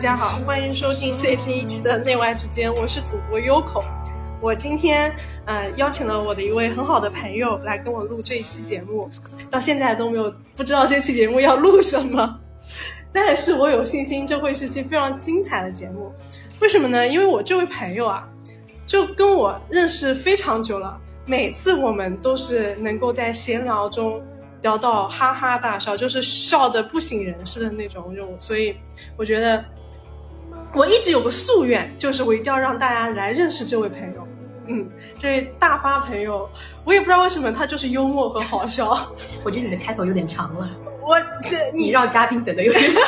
大家好，欢迎收听最新一期的内外之间，我是主播 Yoko。我今天呃邀请了我的一位很好的朋友来跟我录这一期节目，到现在都没有不知道这期节目要录什么，但是我有信心这会是期非常精彩的节目。为什么呢？因为我这位朋友啊，就跟我认识非常久了，每次我们都是能够在闲聊中。聊到哈哈大笑，就是笑得不省人事的那种，就所以我觉得我一直有个夙愿，就是我一定要让大家来认识这位朋友。嗯，这位大发朋友，我也不知道为什么他就是幽默和好笑。我觉得你的开头有点长了，我这你让嘉宾等的有点长。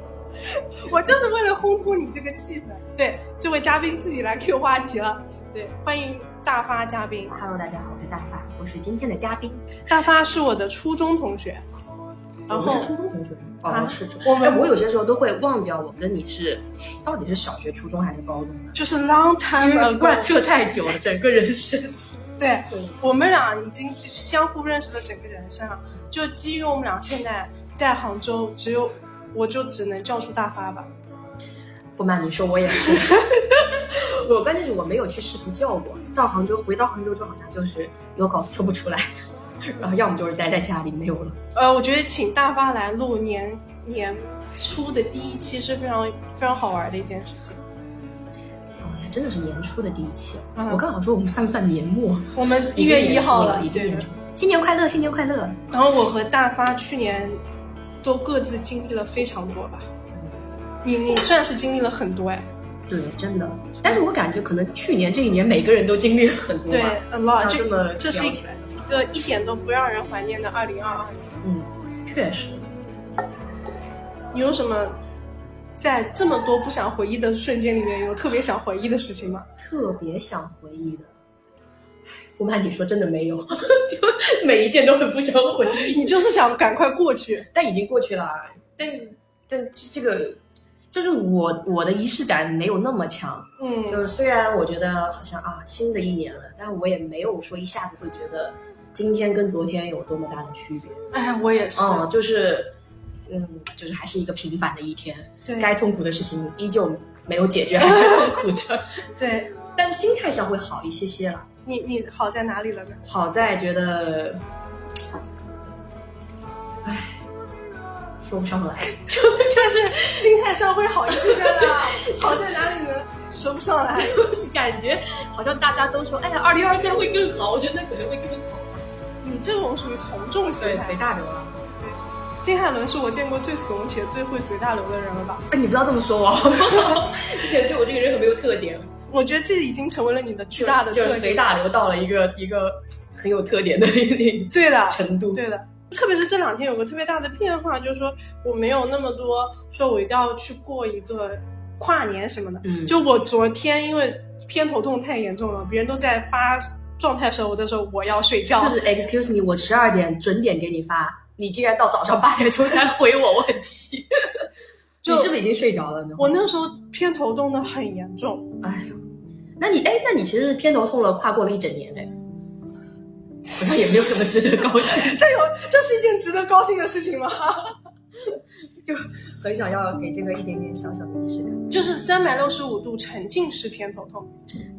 我就是为了烘托你这个气氛。对，这位嘉宾自己来 Q 话题了。对，欢迎大发嘉宾。Hello，大家好，我是大发。我是今天的嘉宾，大发是我的初中同学，然后初中同学啊，是我们我有些时候都会忘掉我们的你是到底是小学、初中还是高中的，就是 long time 贯彻太久了，整个人生。对，我们俩已经相互认识了整个人生了。就基于我们俩现在在杭州，只有我就只能叫出大发吧。不瞒你说，我也是。我关键是我没有去试图叫过。到杭州，回到杭州之后，好像就是有口说不出来，然后要么就是待在家里没有了。呃，我觉得请大发来录年年初的第一期是非常非常好玩的一件事情。哦，还真的是年初的第一期。我刚好说我们算不算年末？我们一月一号了，已经年初。新年快乐，新年快乐。然后我和大发去年都各自经历了非常多吧。你你算是经历了很多哎。对，真的。但是我感觉可能去年这一年每个人都经历了很多。对，a lot。这么这是一个一点都不让人怀念的二零二二年。嗯，确实。你有什么在这么多不想回忆的瞬间里面有特别想回忆的事情吗？特别想回忆的，不瞒你说，真的没有，就每一件都很不想回忆。你就是想赶快过去，但已经过去了。但是，但这个。就是我我的仪式感没有那么强，嗯，就是虽然我觉得好像啊新的一年了，但我也没有说一下子会觉得今天跟昨天有多么大的区别。哎，我也是，嗯，就是，嗯，就是还是一个平凡的一天，对，该痛苦的事情依旧没有解决，还在痛苦着，对，但是心态上会好一些些了。你你好在哪里了呢？好在觉得。说不上来，就 就是心态上会好一些些了。好在哪里呢？说不上来，就是感觉好像大家都说，哎呀，二零二三会更好。我觉得那可能会更好。你这种属于从众心态，随大流了。对，金海伦是我见过最怂且最会随大流的人了吧？哎，你不要这么说我，显得我这个人很没有特点。我觉得这已经成为了你的巨大的就是随大流到了一个一个很有特点的 对的 程度，对的。特别是这两天有个特别大的变化，就是说我没有那么多说我一定要去过一个跨年什么的。嗯，就我昨天因为偏头痛太严重了，别人都在发状态的时候，我在说我要睡觉。就是 excuse me，我十二点准点给你发，你竟然到早上八点钟才回我，我很气。你是不是已经睡着了呢？我那时候偏头痛的很严重。哎呦，那你哎，那你其实偏头痛了，跨过了一整年哎。好像也没有什么值得高兴，这有这是一件值得高兴的事情吗？就很想要给这个一点点小小的仪式感，就是三百六十五度沉浸式偏头痛。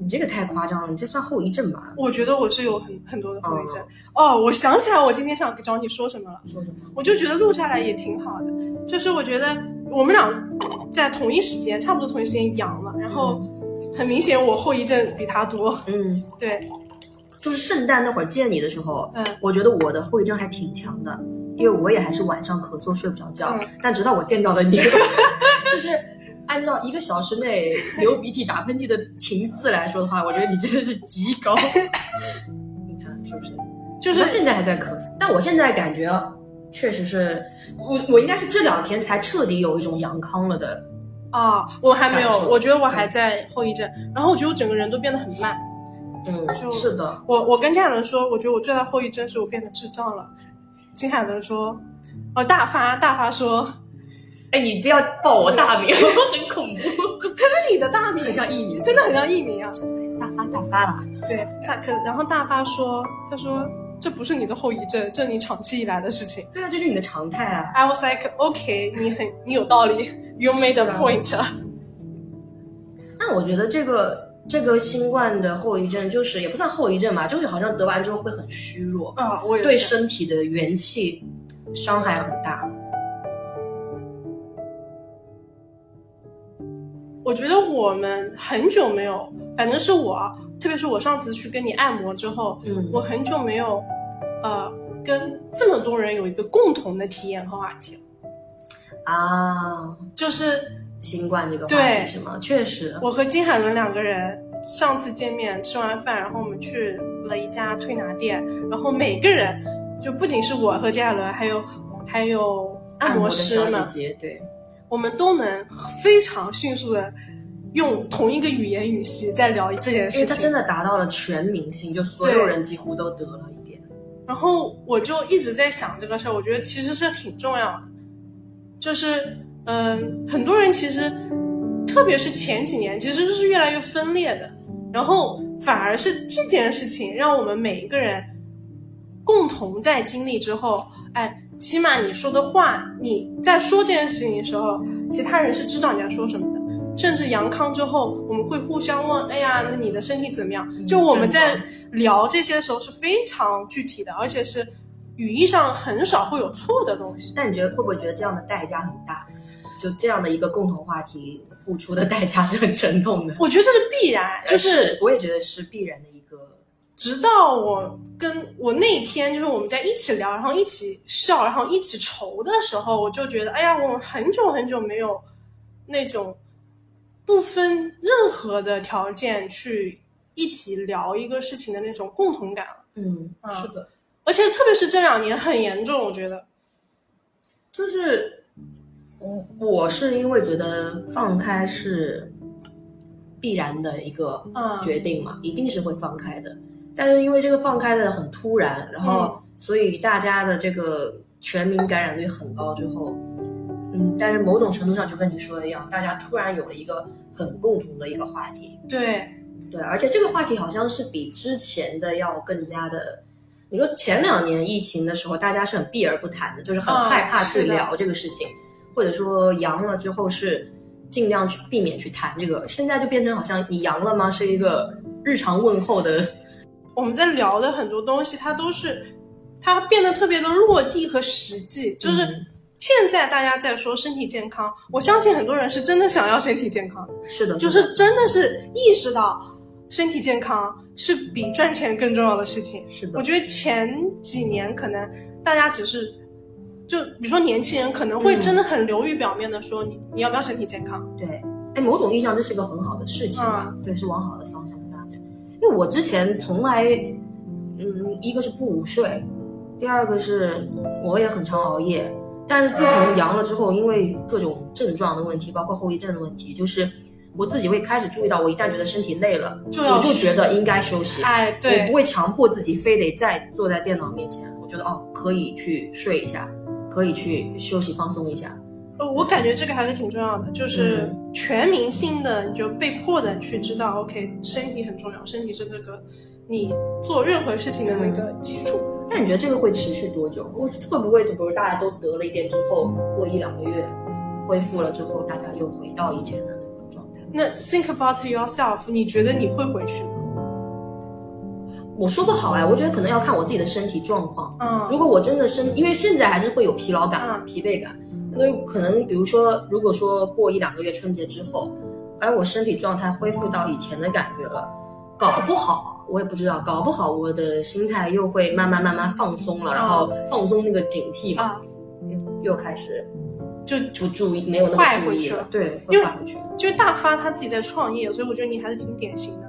你这个太夸张了，你这算后遗症吧？我觉得我是有很很多的后遗症。哦，我想起来我今天想找你说什么了。说什么？我就觉得录下来也挺好的，就是我觉得我们俩在同一时间，差不多同一时间阳了，然后很明显我后遗症比他多。嗯，对。就是圣诞那会儿见你的时候，嗯，我觉得我的后遗症还挺强的，因为我也还是晚上咳嗽睡不着觉。但直到我见到了你，就是按照一个小时内流鼻涕打喷嚏的频次来说的话，我觉得你真的是极高。你看是不是？就是现在还在咳嗽，但我现在感觉确实是我我应该是这两天才彻底有一种阳康了的。啊，我还没有，我觉得我还在后遗症，然后我觉得我整个人都变得很慢。嗯，就是的，我我跟家人说，我觉得我最大后遗症是我变得智障了。金海伦说，哦，大发大发说，哎，你不要报我大名，很恐怖。可是你的大名很像艺名，真的很像艺名啊。大发大发了，对，大可然后大发说，他说这不是你的后遗症，这是你长期以来的事情。对啊，这是你的常态啊。I was like, OK，你很你有道理。You made a point。那我觉得这个这个新冠的后遗症，就是也不算后遗症吧，就是好像得完之后会很虚弱，啊，我也对。身体的元气伤害很大。我觉得我们很久没有，反正是我，特别是我上次去跟你按摩之后，嗯，我很久没有，呃，跟这么多人有一个共同的体验和话题了。啊，就是新冠这个话对题是吗？确实，我和金海伦两个人上次见面吃完饭，然后我们去了一家推拿店，然后每个人就不仅是我和金海伦，还有还有按摩师们，小姐姐，对，我们都能非常迅速的用同一个语言语系在聊这件事情。为它真的达到了全明星，就所有人几乎都得了一遍。然后我就一直在想这个事儿，我觉得其实是挺重要的，就是嗯、很多人其实，特别是前几年，其实是越来越分裂的，然后反而是这件事情让我们每一个人共同在经历之后，哎，起码你说的话，你在说这件事情的时候，其他人是知道你在说什么的。甚至阳康之后，我们会互相问：“哎呀，那你的身体怎么样？”就我们在聊这些的时候是非常具体的，而且是语义上很少会有错的东西。那你觉得会不会觉得这样的代价很大？就这样的一个共同话题，付出的代价是很沉痛的。我觉得这是必然，就是我也觉得是必然的一个。直到我跟我那一天，就是我们在一起聊，然后一起笑，然后一起愁的时候，我就觉得，哎呀，我们很久很久没有那种不分任何的条件去一起聊一个事情的那种共同感了。嗯，嗯是的，而且特别是这两年很严重，我觉得，就是我我是因为觉得放开是必然的一个嗯决定嘛，一定是会放开的。但是因为这个放开的很突然，然后所以大家的这个全民感染率很高之后，嗯，但是某种程度上就跟你说的一样，大家突然有了一个很共同的一个话题，对，对，而且这个话题好像是比之前的要更加的。你说前两年疫情的时候，大家是很避而不谈的，就是很嗯害怕去聊这个事情，或者说阳了之后是尽量去避免去谈这个。现在就变成好像你阳了吗是一个日常问候的，我们在聊的很多东西，它都是它变得特别的落地和实际。就是嗯现在大家在说身体健康，我相信很多人是真的想要身体健康的，是的，就是真的是意识到身体健康是比赚钱更重要的事情。是的我，觉得前几年可能大家只是。就比如说年轻人可能会嗯真的很流于表面的说你你要不要身体健康，对，哎，某种意义上这是个很好的事情啊？对，是往好的方向发展。因为我之前从来，嗯，一个是不午睡，第二个是我也很常熬夜。但是自从阳了之后，因为各种症状的问题，包括后遗症的问题，就是我自己会开始注意到，我一旦觉得身体累了，就要我就觉得应该休息。哎，对我不，会强迫自己非得再坐在电脑面前，我觉得哦，可以去睡一下，可以去休息放松一下。呃，我感觉这个还是挺重要的，就是全民性的，你就被迫的去知道，OK，身体很重要，身体是那个你做任何事情的那个基础。那你觉得这个会持续多久？会会不会，比如大家都得了一遍之后，过一两个月恢复了之后，大家又回到以前的那个状态？那 think about yourself，你觉得你会回去吗？我说不好哎，我觉得可能要看我自己的身体状况。嗯如果我真的身，因为现在还是会有疲劳感疲惫感，那有可能比如说，如果说过一两个月春节之后，哎，我身体状态恢复到以前的感觉了，搞不好我也不知道，搞不好我的心态又会慢慢慢慢放松了，然后放松那个警惕嘛，啊，又开始就不注意，没有那么注意了对，会坏回去。就大发他自己在创业，所以我觉得你还是挺典型的。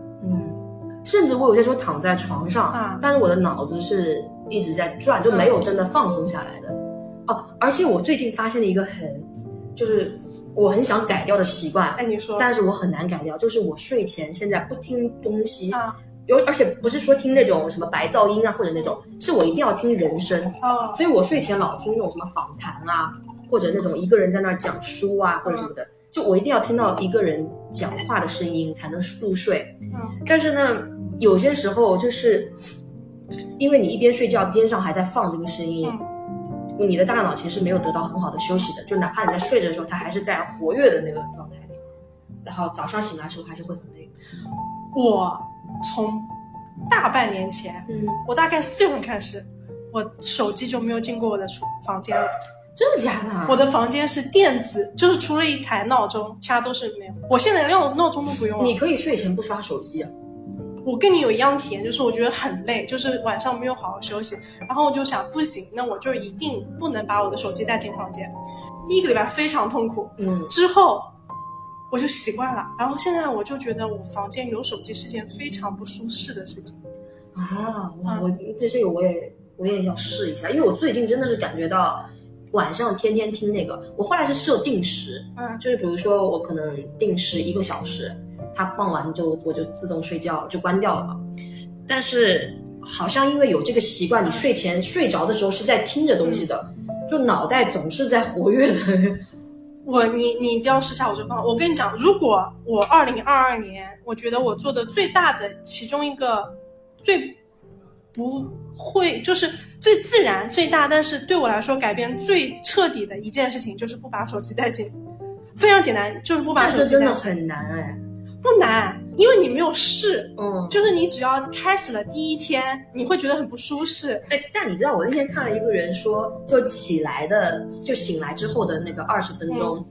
嗯，甚至我有些时候躺在床上，啊。但是我的脑子是一直在转，就没有真的放松下来的。哦，而且我最近发现了一个很，就是我很想改掉的习惯，哎，你说。但是我很难改掉，就是我睡前现在不听东西，啊。有而且不是说听那种什么白噪音啊或者那种，是我一定要听人声，哦，所以我睡前老听那种什么访谈啊，或者那种一个人在那儿讲书啊或者什么的，就我一定要听到一个人讲话的声音才能入睡。嗯但是呢，有些时候就是因为你一边睡觉边上还在放这个声音，嗯你的大脑其实没有得到很好的休息的，就哪怕你在睡着的时候，它还是在活跃的那个状态里，然后早上醒来的时候还是会很累。我从大半年前，嗯，我大概四月份开始，我手机就没有进过我的厨房间了。真的假的？我的房间是电子，就是除了一台闹钟，其他都是没有。我现在连闹钟都不用了。你可以睡前不刷手机。我跟你有一样体验，就是我觉得很累，就是晚上没有好好休息，然后我就想，不行，那我就一定不能把我的手机带进房间。第一个礼拜非常痛苦，嗯，之后我就习惯了，然后现在我就觉得我房间有手机是件非常不舒适的事情。啊，哇，我这这个我也我也要试一下，因为我最近真的是感觉到晚上天天听那个，我后来是设定时，嗯，就是比如说我可能定时一个小时。它放完就我就自动睡觉就关掉了嘛，但是好像因为有这个习惯，你睡前睡着的时候是在听着东西的，就脑袋总是在活跃的。我你你一定要试下我这个方法。我跟你讲，如果我二零二二年，我觉得我做的最大的其中一个最不会就是最自然最大，但是对我来说改变最彻底的一件事情，就是不把手机带进。非常简单，就是不把手机带进。这真的很难哎。不难，因为你没有试，嗯，就是你只要开始了第一天，你会觉得很不舒适。哎，但你知道我那天看了一个人说，就起来的，就醒来之后的那个二十分钟，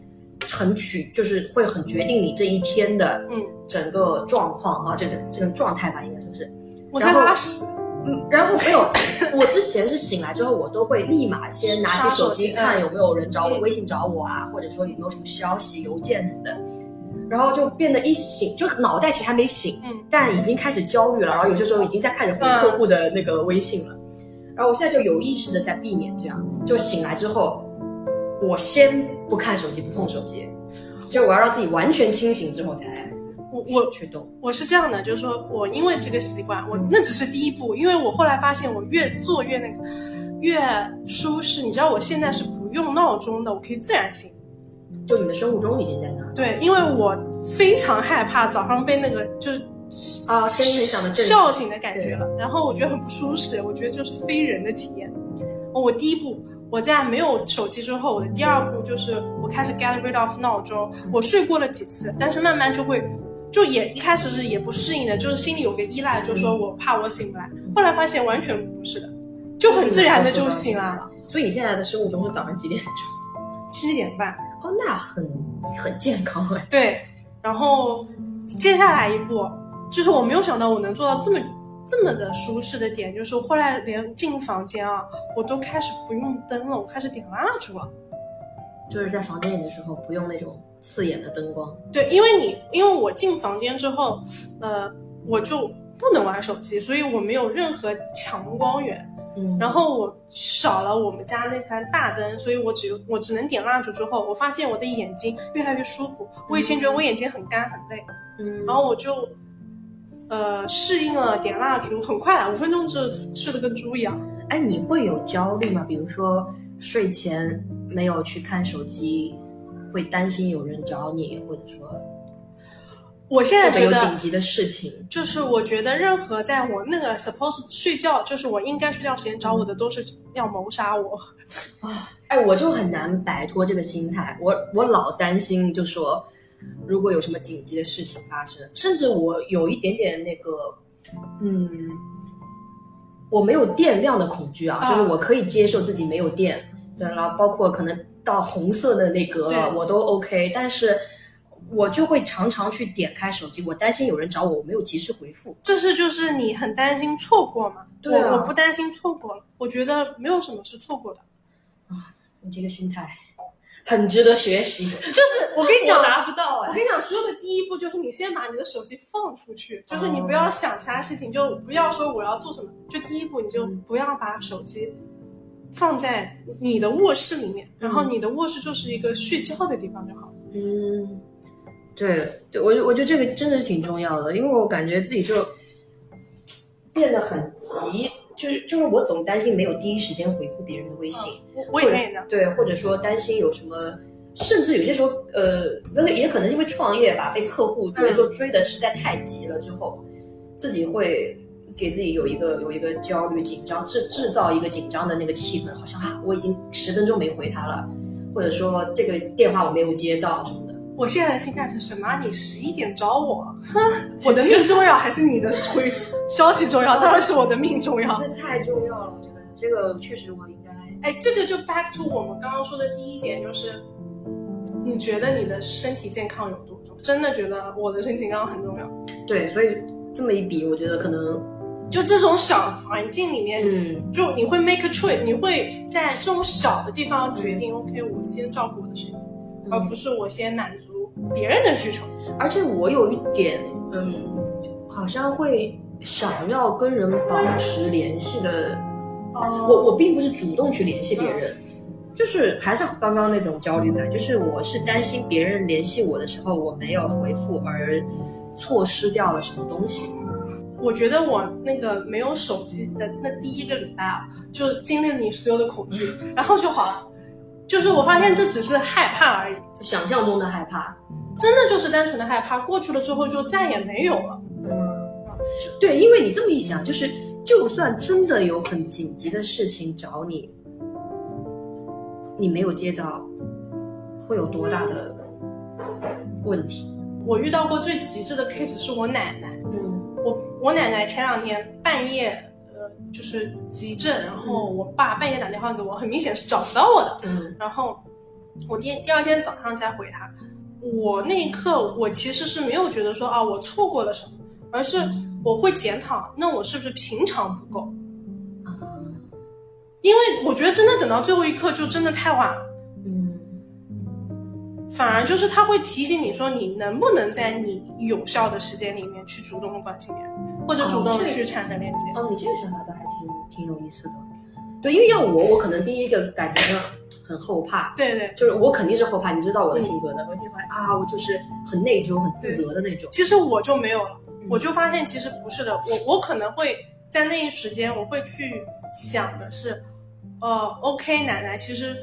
很取，就是会很决定你这一天的，嗯，整个状况啊，这这这个状态吧，应该说是。我在拉屎，嗯，然后没有，我之前是醒来之后，我都会立马先拿起手机看有没有人找我，微信找我啊，或者说有没有什么消息、邮件什么的。然后就变得一醒，就脑袋其实还没醒，嗯，但已经开始焦虑了。然后有些时候已经在开始回客户的那个微信了。然后我现在就有意识的在避免这样，就醒来之后，我先不看手机，不碰手机，就我要让自己完全清醒之后才我我去动。我是这样的，就是说我因为这个习惯，我那只是第一步，因为我后来发现我越做越那个越舒适。你知道我现在是不用闹钟的，我可以自然醒。就你的生物钟已经在那儿。对，因为我非常害怕早上被那个就是啊声音很响的叫醒的感觉了，然后我觉得很不舒适，我觉得就是非人的体验。我第一步，我在没有手机之后，我的第二步就是我开始 get rid of 闹钟。我睡过了几次，但是慢慢就会，就也一开始是也不适应的，就是心里有个依赖，就是说我怕我醒不来。后来发现完全不是的，就很自然的就醒来了。所以你现在的生物钟是早上几点钟？七点半。哦，那很很健康哎。对，然后接下来一步就是我没有想到我能做到这么这么的舒适的点，就是后来连进房间啊，我都开始不用灯了，我开始点蜡烛了。就是在房间里的时候不用那种刺眼的灯光。对，因为你因为我进房间之后，呃，我就不能玩手机，所以我没有任何强光源。嗯然后我少了我们家那盏大灯，所以我只有我只能点蜡烛。之后我发现我的眼睛越来越舒服。我以前觉得我眼睛很干很累，嗯，然后我就呃适应了点蜡烛，很快啊，五分钟就睡得跟猪一样。哎，你会有焦虑吗？比如说睡前没有去看手机，会担心有人找你，或者说。我现在觉得有紧急的事情，就是我觉得任何在我那个 suppose 睡觉，就是我应该睡觉时间找我的，都是要谋杀我。啊，哎，我就很难摆脱这个心态，我我老担心，就说如果有什么紧急的事情发生，甚至我有一点点那个，嗯，我没有电量的恐惧啊，就是我可以接受自己没有电，然后包括可能到红色的那个我都 OK，但是。我就会常常去点开手机，我担心有人找我，我没有及时回复。这是就是你很担心错过嘛？对啊，我不担心错过了，我觉得没有什么是错过的。啊，你这个心态很值得学习。就是 我跟你讲，达不到哎。我跟你讲，所有的第一步就是你先把你的手机放出去，就是你不要想其他事情，就不要说我要做什么，就第一步你就不要把手机放在你的卧室里面，然后你的卧室就是一个睡觉的地方就好。嗯。对对，我我觉得这个真的是挺重要的，因为我感觉自己就变得很急，就是就是我总担心没有第一时间回复别人的微信。我我以前也这样。对，或者说担心有什么，甚至有些时候，呃，那个也可能因为创业吧，被客户或者说追的实在太急了之后，自己会给自己有一个有一个焦虑、紧张，制制造一个紧张的那个气氛，好像啊，我已经十分钟没回他了，或者说这个电话我没有接到什么的。我现在的心态是什么？你十一点找我，哼，我的命重要还是你的回消息重要？当然是我的命重要。这太重要了，我觉得这个确实我应该。哎，这个就 back to 我们刚刚说的第一点，就是你觉得你的身体健康有多重要？真的觉得我的身体健康很重要。对，所以这么一比，我觉得可能就这种小环境里面，嗯，就你会 make a choice，你会在这种小的地方决定，OK，我先照顾我的身体，而不是我先满足别人的需求。而且我有一点，嗯，好像会想要跟人保持联系的。我我并不是主动去联系别人，就是还是刚刚那种焦虑感，就是我是担心别人联系我的时候我没有回复而错失掉了什么东西。我觉得我那个没有手机的那第一个礼拜啊，就经历了你所有的恐惧，然后就好了。就是我发现这只是害怕而已，就想象中的害怕，真的就是单纯的害怕，过去了之后就再也没有了。嗯，对，因为你这么一想，就是。就算真的有很紧急的事情找你，你没有接到，会有多大的问题？我遇到过最极致的 case 是我奶奶。嗯，我我奶奶前两天半夜，呃，就是急症，然后我爸半夜打电话给我，很明显是找不到我的。嗯，然后我第第二天早上再回他，我那一刻我其实是没有觉得说啊我错过了什么，而是。我会检讨，那我是不是平常不够？因为我觉得真的等到最后一刻就真的太晚了。嗯，反而就是他会提醒你说，你能不能在你有效的时间里面去主动的关心别人，或者主动的去产生链接。哦，你这个想法倒还挺挺有意思的。对，因为要我，我可能第一个感觉很后怕。对对，就是我肯定是后怕，你知道我的性格的，我就会啊，我就是很内疚、很自责的那种。其实我就没有了。我就发现其实不是的，我我可能会在那一时间，我会去想的是，呃，OK，奶奶，其实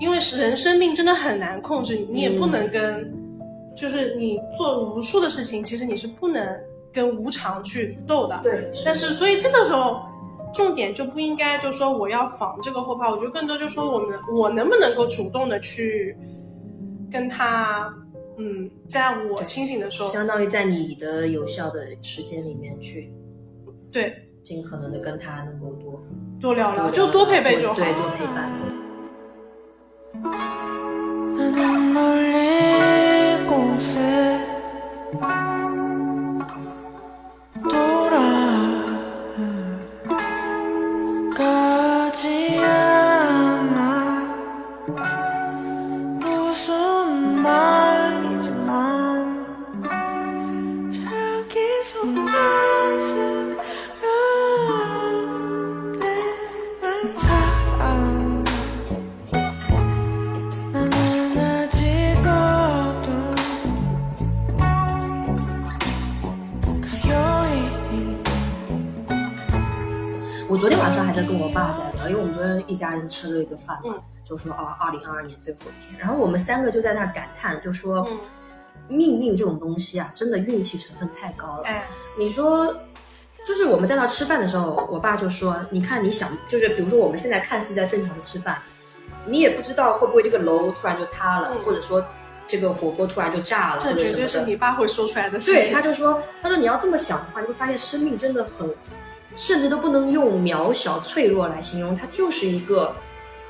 因为是人生命真的很难控制，你也不能跟，就是你做无数的事情，其实你是不能跟无常去斗的。对。但是所以这个时候，重点就不应该就说我要防这个后怕，我觉得更多就是说我们我能不能够主动的去跟他。嗯，在我清醒的时候，相当于在你的有效的时间里面去，对，尽可能的跟他能够多多聊聊，就多陪陪就好，对，多陪伴。 나는 멀리 곳에 昨天晚上还在跟我爸在聊，因为我们昨天一家人吃了一个饭嘛，就说啊，二零二二年最后一天，然后我们三个就在那儿感叹，就说命运这种东西啊，真的运气成分太高了。哎，你说，就是我们在那吃饭的时候，我爸就说，你看你想，就是比如说我们现在看似在正常的吃饭，你也不知道会不会这个楼突然就塌了，或者说这个火锅突然就炸了，这绝对是你爸会说出来的事情。对，他就说，他说你要这么想的话，你会发现生命真的很。甚至都不能用渺小脆弱来形容，它就是一个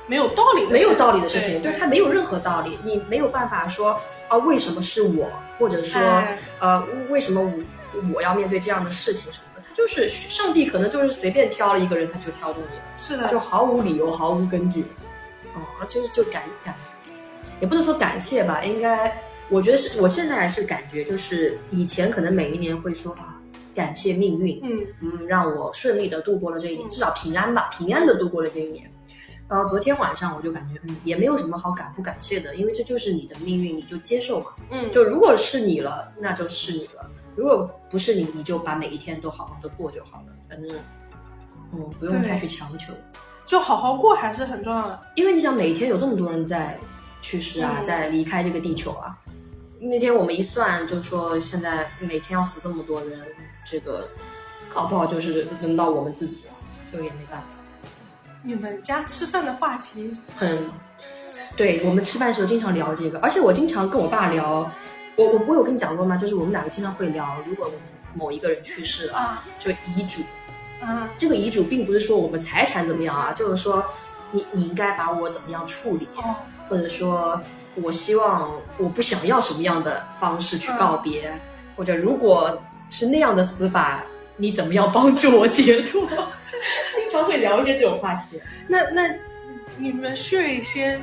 没有道理、没有道理的事情。对，它没有任何道理，你没有办法说啊，为什么是我，或者说呃，为什么我我要面对这样的事情什么的？它就是上帝，可能就是随便挑了一个人，他就挑中你了。是的，就毫无理由、毫无根据。哦，就是就感感，也不能说感谢吧，应该我觉得是我现在还是感觉，就是以前可能每一年会说啊。感谢命运，嗯嗯，让我顺利的度过了这一年，至少平安吧，平安的度过了这一年。然后昨天晚上我就感觉，嗯，也没有什么好感不感谢的，因为这就是你的命运，你就接受嘛。嗯，就如果是你了，那就是你了；如果不是你，你就把每一天都好好的过就好了。反正，嗯，不用太去强求，就好好过还是很重要的。因为你想，每一天有这么多人在去世啊，在离开这个地球啊。那天我们一算，就是说现在每天要死这么多人。这个搞不好就是轮到我们自己了，就也没办法。你们家吃饭的话题很，对我们吃饭的时候经常聊这个，而且我经常跟我爸聊，我我我有跟你讲过吗？就是我们两个经常会聊，如果我们某一个人去世了，啊就遗嘱。啊这个遗嘱并不是说我们财产怎么样啊，就是说你你应该把我怎么样处理，哦或者说我希望我不想要什么样的方式去告别，或者如果是那样的死法，你怎么样帮助我解脱？经常会聊一些这种话题。那那你们 share 一些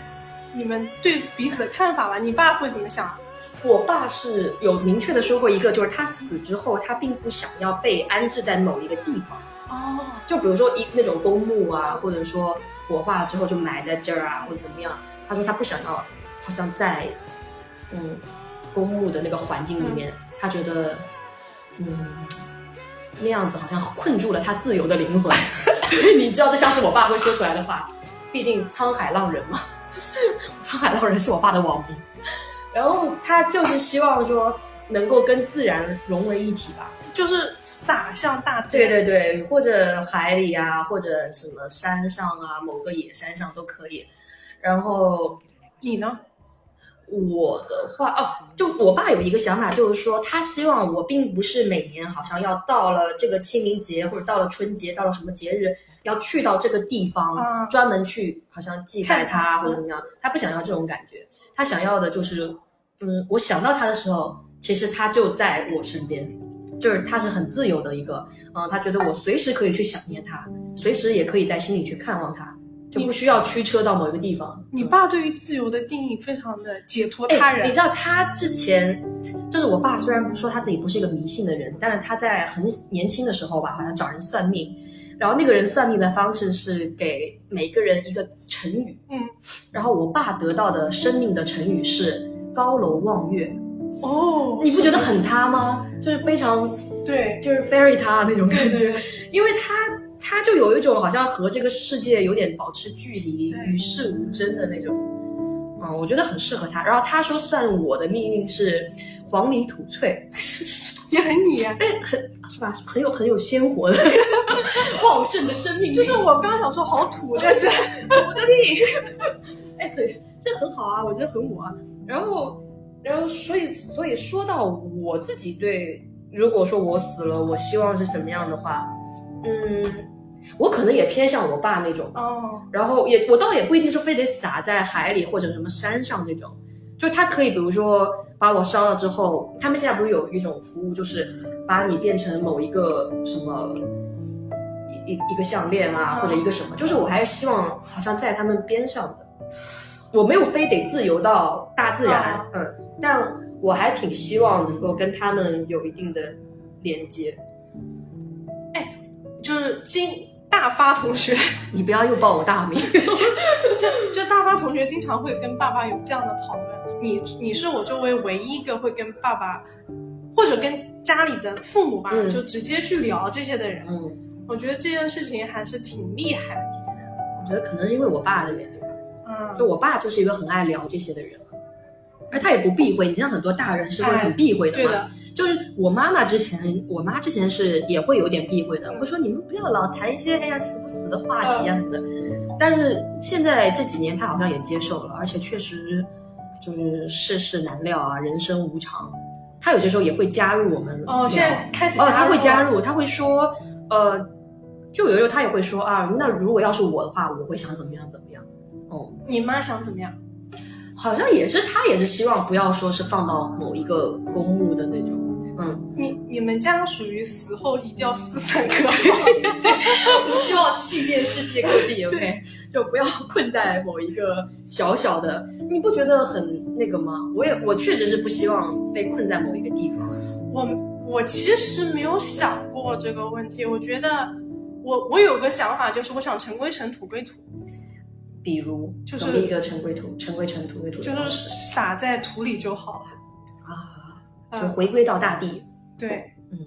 你们对彼此的看法吧？你爸会怎么想？我爸是有明确的说过一个，就是他死之后，他并不想要被安置在某一个地方，哦就比如说一那种公墓啊，或者说火化了之后就埋在这儿啊，或者怎么样。他说他不想要，好像在嗯公墓的那个环境里面，他觉得嗯那样子好像困住了他自由的灵魂。你知道，这像是我爸会说出来的话，毕竟沧海浪人嘛，沧海浪人是我爸的网名。然后他就是希望说能够跟自然融为一体吧。就是洒向大自然对。对对，或者海里啊，或者什么山上啊，某个野山上都可以。然后你呢？我的话，哦，就我爸有一个想法，就是说他希望我并不是每年好像要到了这个清明节或者到了春节，到了什么节日要去到这个地方，啊专门去好像祭拜他他或者怎么样。他不想要这种感觉，他想要的就是，嗯，我想到他的时候，其实他就在我身边。就是他是很自由的一个，嗯，他觉得我随时可以去想念他，随时也可以在心里去看望他，就不需要驱车到某一个地方。你爸对于自由的定义非常的解脱哎他人。你知道他之前，就是我爸虽然不说他自己不是一个迷信的人，但是他在很年轻的时候吧，好像找人算命，然后那个人算命的方式是给每个人一个成语，嗯，然后我爸得到的生命的成语是高楼望月，哦，你不觉得很他吗？就是非常对？就是 fairy 他那种感觉，因为他他就有一种好像和这个世界有点保持距离、与世无争的那种，嗯，我觉得很适合他。然后他说算我的命运是黄泥土翠，也很你啊。是吧？很有很有鲜活的 旺盛的生命力，就是我刚想说好土，但是 我的命。哎，对，这很好啊，我觉得很我啊。然后，然后，所以，所以说到我自己对，如果说我死了，我希望是什么样的话，嗯，我可能也偏向我爸那种。哦，然后也，我倒也不一定说非得撒在海里或者什么山上这种，就他可以，比如说把我烧了之后，他们现在不是有一种服务，就是把你变成某一个什么一一一个项链啊，嗯。或者一个什么，就是我还是希望好像在他们边上的，我没有非得自由到大自然，嗯，但我还挺希望能够跟他们有一定的连接。哎就是金大发同学，你不要又报我大名，就就大发同学经常会跟爸爸有这样的讨论。你你是我周围唯一一个会跟爸爸或者跟家里的父母吧，嗯就直接去聊这些的人。嗯，我觉得这件事情还是挺厉害的。我觉得可能是因为我爸的原因。就嗯，我爸就是一个很爱聊这些的人，而他也不避讳。你像很多大人是会很避讳的嘛，对的，就是我妈妈之前，我妈之前是也会有点避讳的，会说你们不要老谈一些哎呀死不死的话题啊什么的。但是现在这几年，她好像也接受了，而且确实就是世事难料啊，人生无常。她有些时候也会加入我们哦，现在开始哦，她会加入她，会说，呃，就有时候她也会说啊，那如果要是我的话，我会想怎么样怎么样。哦、你妈想怎么样？好像也是，她也是希望不要说是放到某一个公墓的那种，嗯，你你们家属于死后一定要四散各方，我希望去遍世界各地，OK，就不要困在某一个小小的，你不觉得很那个吗？我也我确实是不希望被困在某一个地方，我我其实没有想过这个问题。我觉得我我有个想法，就是我想尘归尘，土归土，比如就是一个尘归土，尘归尘，土归土，就是撒在土里就好了。啊，就回归到大地，对，嗯。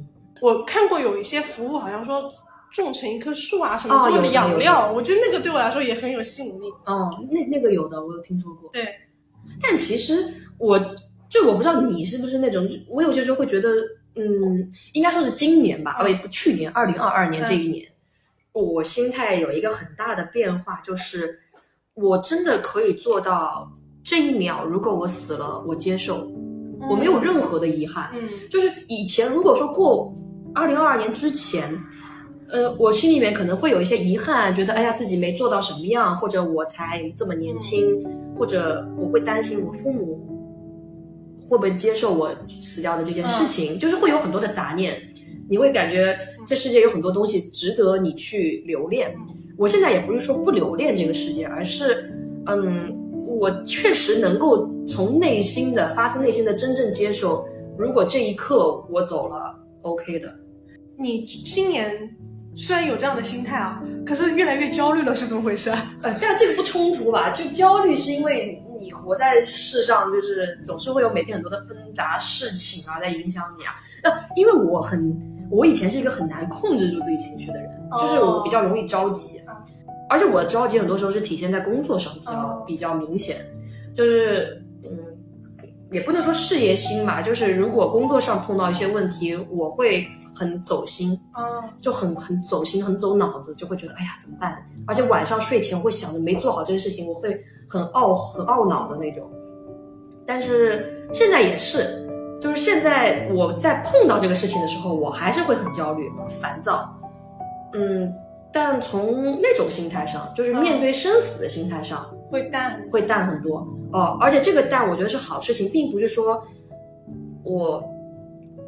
我看过有一些服务，好像说种成一棵树啊，什么做养料，我觉得那个对我来说也很有吸引力。哦，那那个有的，我有听说过。对，但其实我就我不知道你是不是那种，我有些时候会觉得嗯，应该说是今年吧，哦不，去年二零二二年这一年，我心态有一个很大的变化，就是我真的可以做到这一秒，如果我死了，我接受，我没有任何的遗憾。嗯。就是以前如果说过二零二二年之前，呃，我心里面可能会有一些遗憾，觉得哎呀自己没做到什么样，或者我才这么年轻，或者我会担心我父母会不会接受我死掉的这件事情，就是会有很多的杂念，你会感觉这世界有很多东西值得你去留恋。我现在也不是说不留恋这个世界，而是嗯，我确实能够从内心的发自内心的真正接受，如果这一刻我走了，OK 的。你今年虽然有这样的心态啊，可是越来越焦虑了，是怎么回事？啊？呃，但这个不冲突吧？就焦虑是因为你活在世上，就是总是会有每天很多的纷杂事情啊在影响你啊。那因为我很，我以前是一个很难控制住自己情绪的人，就是我比较容易着急，而且我的着急很多时候是体现在工作上比较、哦比较明显，就是嗯，也不能说事业心吧，就是如果工作上碰到一些问题，我会很走心，嗯就很很走心，很走脑子，就会觉得哎呀怎么办？而且晚上睡前会想着没做好这件事情，我会很懊很懊恼的那种。但是现在也是，就是现在我在碰到这个事情的时候，我还是会很焦虑、很烦躁。嗯，但从那种心态上，就是面对生死的心态上，会淡。会淡很多哦。而且这个淡，我觉得是好事情，并不是说我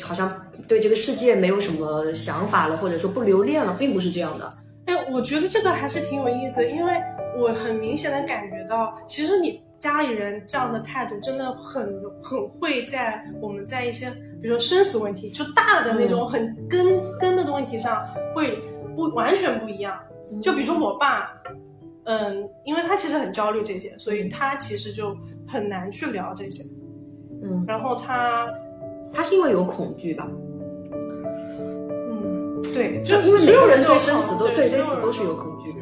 好像对这个世界没有什么想法了，或者说不留恋了，并不是这样的。哎，我觉得这个还是挺有意思的，因为我很明显的感觉到，其实你家里人这样的态度真的很很会在我们在一些比如说生死问题，就大的那种很根、根的问题上会不完全不一样。就比如说我爸，嗯，因为他其实很焦虑这些，所以他其实就很难去聊这些。嗯，然后他，他是因为有恐惧吧？嗯，对，就因为所有人对生死都对对对所有人死都是有恐惧的。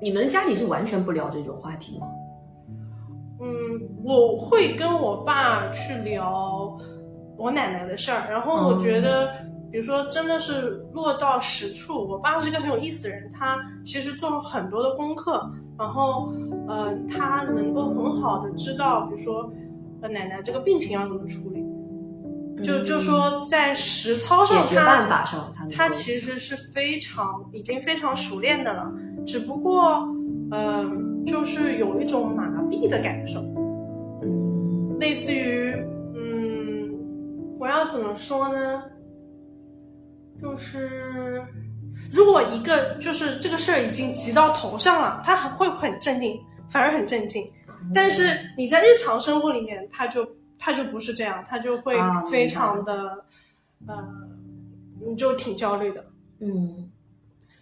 你们家里是完全不聊这种话题吗？嗯，我会跟我爸去聊我奶奶的事儿，然后我觉得，比如说真的是落到实处，我爸是一个很有意思的人，他其实做了很多的功课，然后呃，他能够很好的知道，比如说呃奶奶这个病情要怎么处理，就就说在实操上他决办法上，他他其实是非常已经非常熟练的了，只不过，嗯、就是有一种麻痹的感受，嗯类似于，嗯，我要怎么说呢？就是如果一个就是这个事儿已经急到头上了，他还会很镇定，反而很镇静。但是你在日常生活里面，他就他就不是这样，他就会啊非常的，呃，你就挺焦虑的。嗯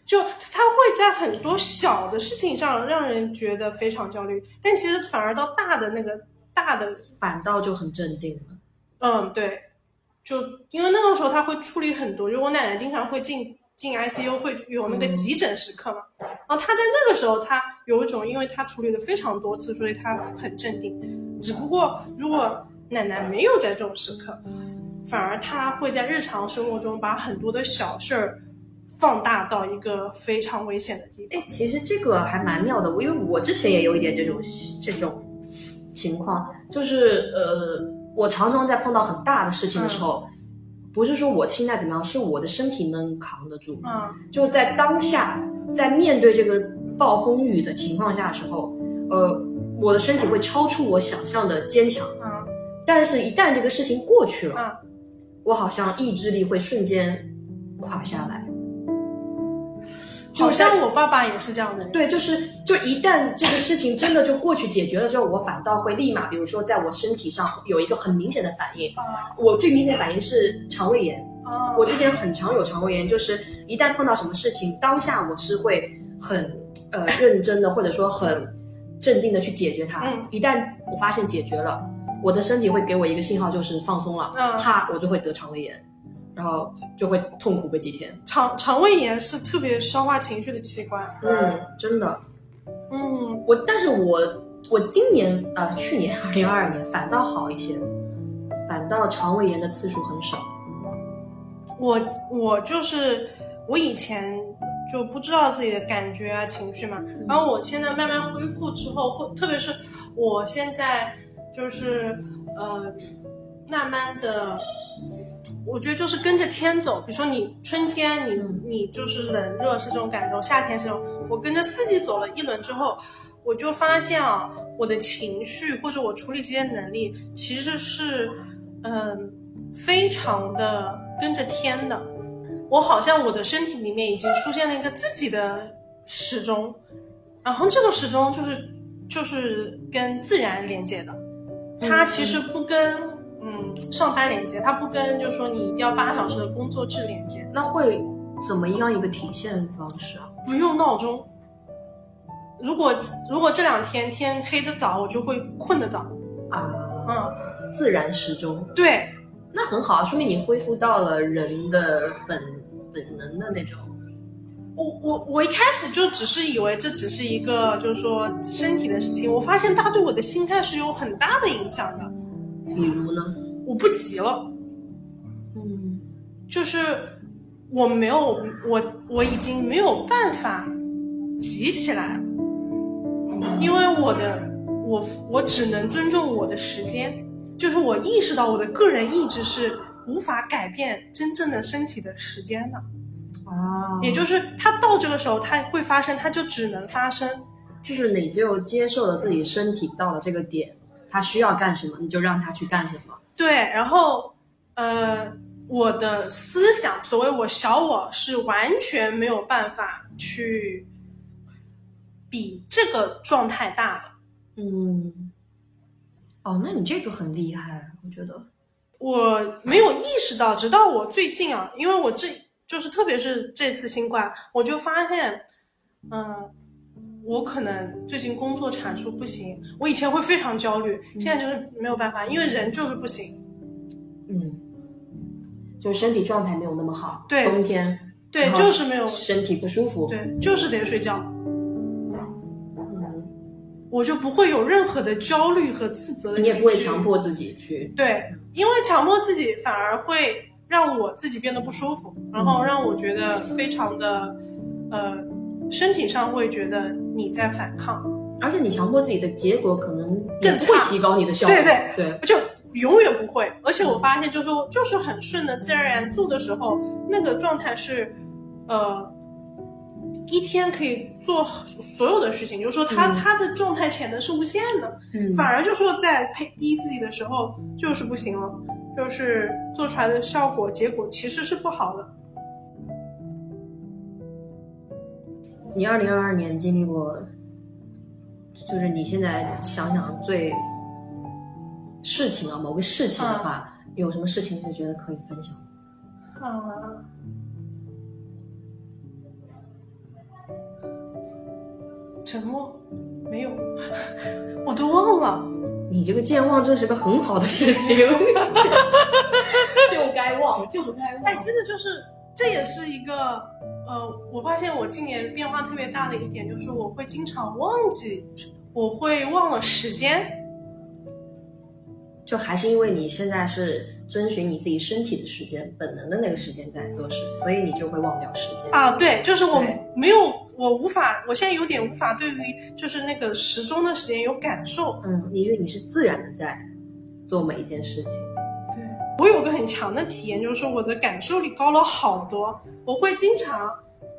就他会在很多小的事情上让人觉得非常焦虑，但其实反而到大的那个大的，反倒就很镇定了。嗯，对，就因为那个时候他会处理很多，就我奶奶经常会进进 ICU，会有那个急诊时刻嘛，然后他在那个时候他有一种，因为他处理了非常多次，所以他很镇定。只不过如果奶奶没有在这种时刻，反而他会在日常生活中把很多的小事儿放大到一个非常危险的地方。哎，其实这个还蛮妙的，我因为我之前也有一点这种这种情况，就是呃，我常常在碰到很大的事情的时候，不是说我心态怎么样，是我的身体能扛得住。嗯就在当下，在面对这个暴风雨的情况下的时候，呃，我的身体会超出我想象的坚强。嗯但是，一旦这个事情过去了，嗯，我好像意志力会瞬间垮下来。好像我爸爸也是这样的人。对，就是就一旦这个事情真的就过去解决了之后，我反倒会立马，比如说在我身体上有一个很明显的反应。啊我最明显的反应是肠胃炎。啊，我之前很常有肠胃炎，就是一旦碰到什么事情，当下我是会很呃认真的，或者说很镇定的去解决它。嗯一旦我发现解决了，我的身体会给我一个信号，就是放松了，嗯啪，我就会得肠胃炎，然后就会痛苦个几天。肠肠胃炎是特别消化情绪的器官。嗯，真的。嗯我但是我我今年呃去年二零二二年反倒好一些，反反倒肠胃炎的次数很少。我我就是我以前就不知道自己的感觉啊情绪嘛，然后我现在慢慢恢复之后，会特别是我现在就是呃慢慢的，我觉得就是跟着天走。比如说你春天你你就是冷热是这种感受，夏天是这种，我跟着四季走了一轮之后，我就发现啊，我的情绪或者我处理这些能力其实是嗯非常的。跟着天的，我好像我的身体里面已经出现了一个自己的时钟，然后这个时钟就是就是跟自然连接的，它其实不跟嗯上班连接，它不跟就是说你一定要八小时的工作制连接。那会怎么样一个体现方式啊？不用闹钟。如果如果这两天天黑的早，我就会困得早。啊，嗯，自然时钟。对。那很好啊，说明你恢复到了人的本本能的那种。我我我一开始就只是以为这只是一个就是说身体的事情，我发现它对我的心态是有很大的影响的。比如呢？我不急了。嗯，就是我没有我我已经没有办法急起来，因为我的我我只能尊重我的时间。就是我意识到我的个人意志是无法改变真正的身体的时间的，啊，也就是它到这个时候它会发生，它就只能发生，就是你就接受了自己身体到了这个点，它需要干什么你就让它去干什么。对，然后呃，我的思想，所谓我小我是完全没有办法去比这个状态大的，嗯。哦，那你这个很厉害，我觉得。我没有意识到，直到我最近啊，因为我这就是特别是这次新冠，我就发现，嗯，我可能最近工作产出不行。我以前会非常焦虑，现在就是没有办法，因为人就是不行。嗯，就身体状态没有那么好。对，冬天。对，就是没有身体不舒服。对，就是得睡觉。嗯我就不会有任何的焦虑和自责的情绪。你也不会强迫自己去。对，因为强迫自己反而会让我自己变得不舒服，然后让我觉得非常的，呃，身体上会觉得你在反抗。而且你强迫自己的结果可能更差，提高你的效率。对对对，就永远不会。而且我发现，就是说，就是很顺的，自然而然做的时候，那个状态是，呃。一天可以做所有的事情，就是说他他的状态潜能是无限的，嗯，反而就说在配逼自己的时候就是不行了，就是做出来的效果结果其实是不好的。你二零二二年经历过，就是你现在想想最事情啊，某个事情的话，有什么事情是觉得可以分享？啊。沉默，没有，我都忘了。你这个健忘，症是个很好的事情。就该忘，就该忘。哎，真的就是，这也是一个，呃，我发现我今年变化特别大的一点，就是我会经常忘记，我会忘了时间。就还是因为你现在是遵循你自己身体的时间、本能的那个时间在做事，所以你就会忘掉时间啊。对，就是我没有。我无法，我现在有点无法对于就是那个时钟的时间有感受。嗯，因为你是自然的在做每一件事情。对我有个很强的体验，就是说我的感受力高了好多。我会经常，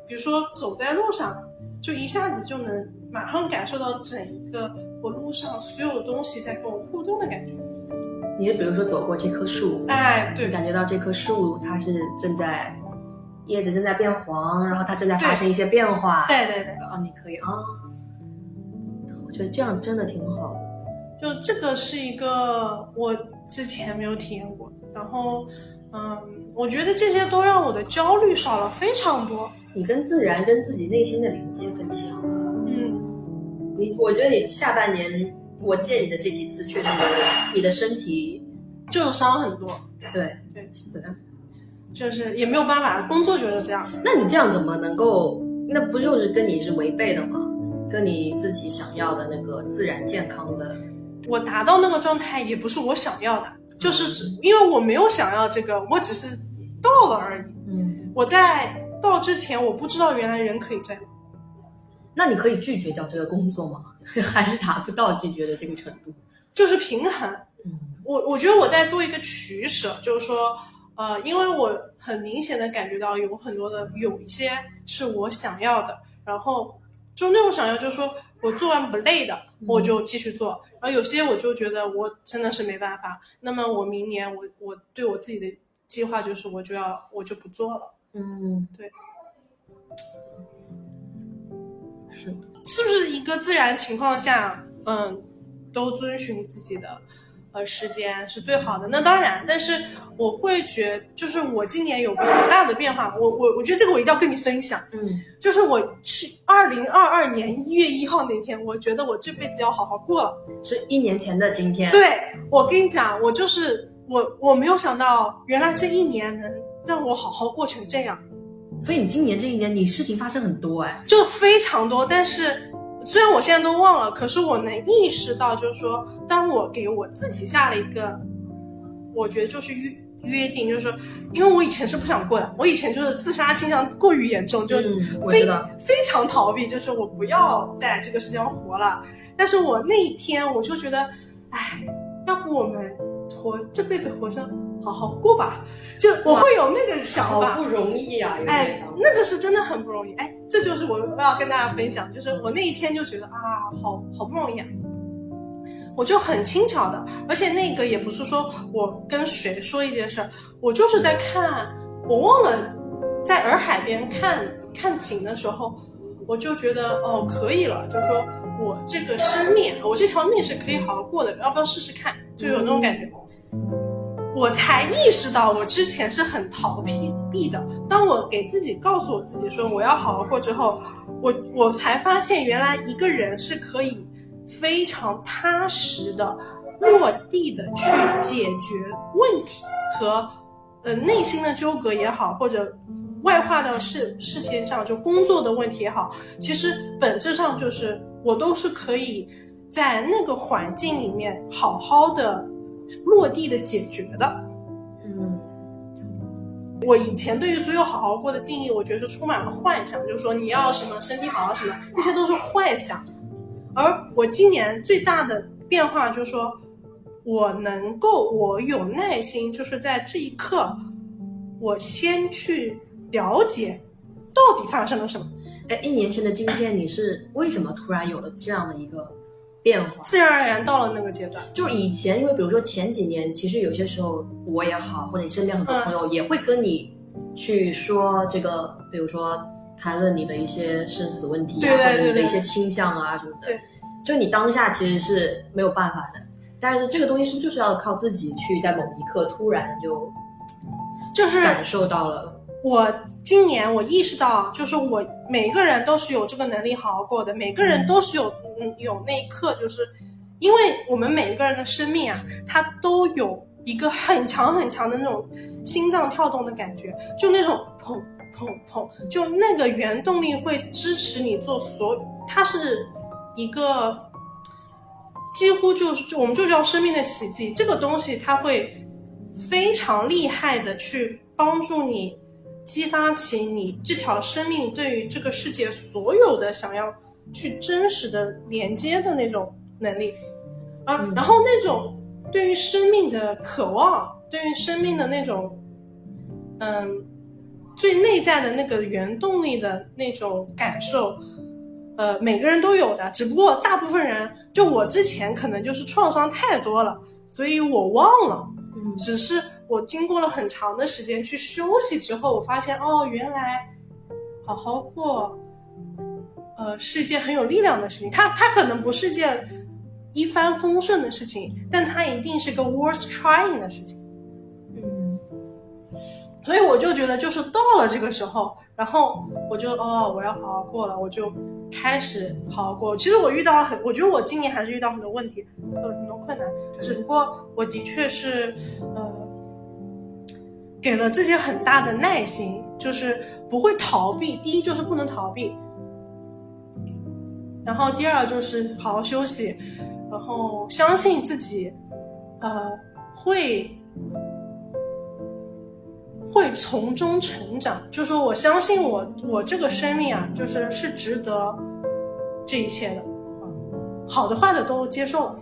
比如说走在路上，就一下子就能马上感受到整一个我路上所有东西在跟我互动的感觉。你就比如说走过这棵树，哎，对，感觉到这棵树它是正在。叶子正在变黄，然后它正在发生一些变化。对对对，啊，你可以啊，我觉得这样真的挺好的。就这个是一个我之前没有体验过，然后，嗯，我觉得这些都让我的焦虑少了非常多。你跟自然、跟自己内心的连接更强了。嗯，你我觉得你下半年我见你的这几次，确实你的身体重伤很多。对对是的。就是也没有办法，工作就是这样。那你这样怎么能够？那不就是跟你是违背的吗？跟你自己想要的那个自然健康的，我达到那个状态也不是我想要的就是只因为我没有想要这个，我只是到了而已。嗯，我在到之前，我不知道原来人可以这样。那你可以拒绝掉这个工作吗？还是达不到拒绝的这个程度？就是平衡。嗯我我觉得我在做一个取舍，就是说，呃，因为我很明显的感觉到有很多的有一些是我想要的，然后就那种想要，就是说我做完不累的，我就继续做，然后有些我就觉得我真的是没办法，那么我明年我我对我自己的计划就是我就要我就不做了，嗯，对，是的，是不是一个自然情况下，嗯，都遵循自己的呃时间是最好的？那当然，但是我会觉，就是我今年有个很大的变化，我我我觉得这个我一定要跟你分享，嗯就是我去二零二二年一月一号那天，我觉得我这辈子要好好过了。是一年前的今天。对我跟你讲，我就是我我没有想到，原来这一年能让我好好过成这样。所以你今年这一年，你事情发生很多哎。就非常多，但是虽然我现在都忘了，可是我能意识到，就是说，当我给我自己下了一个，我觉得就是约约定，就是说，因为我以前是不想过的，我以前就是自杀倾向过于严重，就非。非常逃避，就是我不要在这个世界上活了。但是我那一天我就觉得，哎，要不我们活这辈子活着好好过吧，就我会有那个想法。好不容易啊，哎那个是真的很不容易。哎，这就是我要跟大家分享，就是我那一天就觉得啊，好好不容易啊。我就很轻巧的，而且那个也不是说我跟谁说一件事儿，我就是在看，我忘了在洱海边看看景的时候，我就觉得哦可以了，就是说我这个生命，我这条命是可以好好过的，要不要试试看？就有那种感觉。我才意识到我之前是很逃避避的。当我给自己告诉我自己说我要好好过之后，我我才发现原来一个人是可以非常踏实的、落地的去解决问题和呃内心的纠葛也好，或者外化到事事情上就工作的问题也好，其实本质上就是我都是可以在那个环境里面好好的落地的解决的。嗯我以前对于所有好好过的定义，我觉得是充满了幻想，就是说你要什么身体好什么，那些都是幻想。而我今年最大的变化就是说，我能够，我有耐心，就是在这一刻，我先去了解到底发生了什么，哎，一年前的今天，你是为什么突然有了这样的一个变化？自然而然到了那个阶段。就是以前，因为比如说前几年，其实有些时候我也好，或者你身边很多朋友也会跟你去说这个，比如说谈论你的一些生死问题啊，对对或者你的一些倾向啊什么的。对，就你当下其实是没有办法的，但是这个东西是不是就是要靠自己去在某一刻突然就就是感受到了？我今年我意识到，就是我每个人都是有这个能力好好过的，每个人都是有嗯有那一刻，就是因为我们每一个人的生命啊，它都有一个很强很强的那种心脏跳动的感觉，就那种砰砰砰，就那个原动力会支持你做所，它是一个几乎就是就我们就叫生命的奇迹，这个东西它会非常厉害的去帮助你。激发起你这条生命对于这个世界所有的想要去真实的连接的那种能力，啊，嗯。然后那种对于生命的渴望，对于生命的那种，嗯，最内在的那个原动力的那种感受，呃，每个人都有的，只不过大部分人，就我之前可能就是创伤太多了，所以我忘了，嗯。只是我经过了很长的时间去休息之后，我发现哦，原来好好过，呃，是一件很有力量的事情。它它可能不是件一帆风顺的事情，但它一定是个 worth trying 的事情。嗯所以我就觉得，就是到了这个时候，然后我就哦，我要好好过了，我就开始好好过。其实我遇到了很，我觉得我今年还是遇到很多问题，有很多困难，只不过我的确是呃，给了自己很大的耐心，就是不会逃避。第一就是不能逃避，然后第二就是好好休息，然后相信自己，呃，会会从中成长。就是说我相信我我这个生命啊，就是是值得这一切的，好的坏的都接受。